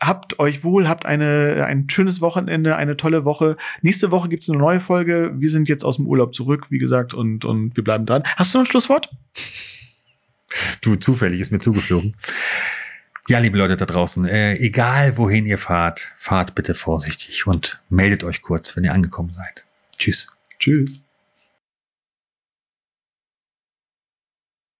habt euch wohl, habt eine, ein schönes Wochenende, eine tolle Woche. Nächste Woche gibt's eine neue Folge. Wir sind jetzt aus dem Urlaub zurück, wie gesagt, und, und wir bleiben dran. Hast du noch ein Schlusswort? Du, zufällig ist mir zugeflogen. Ja, liebe Leute da draußen, äh, egal wohin ihr fahrt, fahrt bitte vorsichtig und meldet euch kurz, wenn ihr angekommen seid. Tschüss. Tschüss.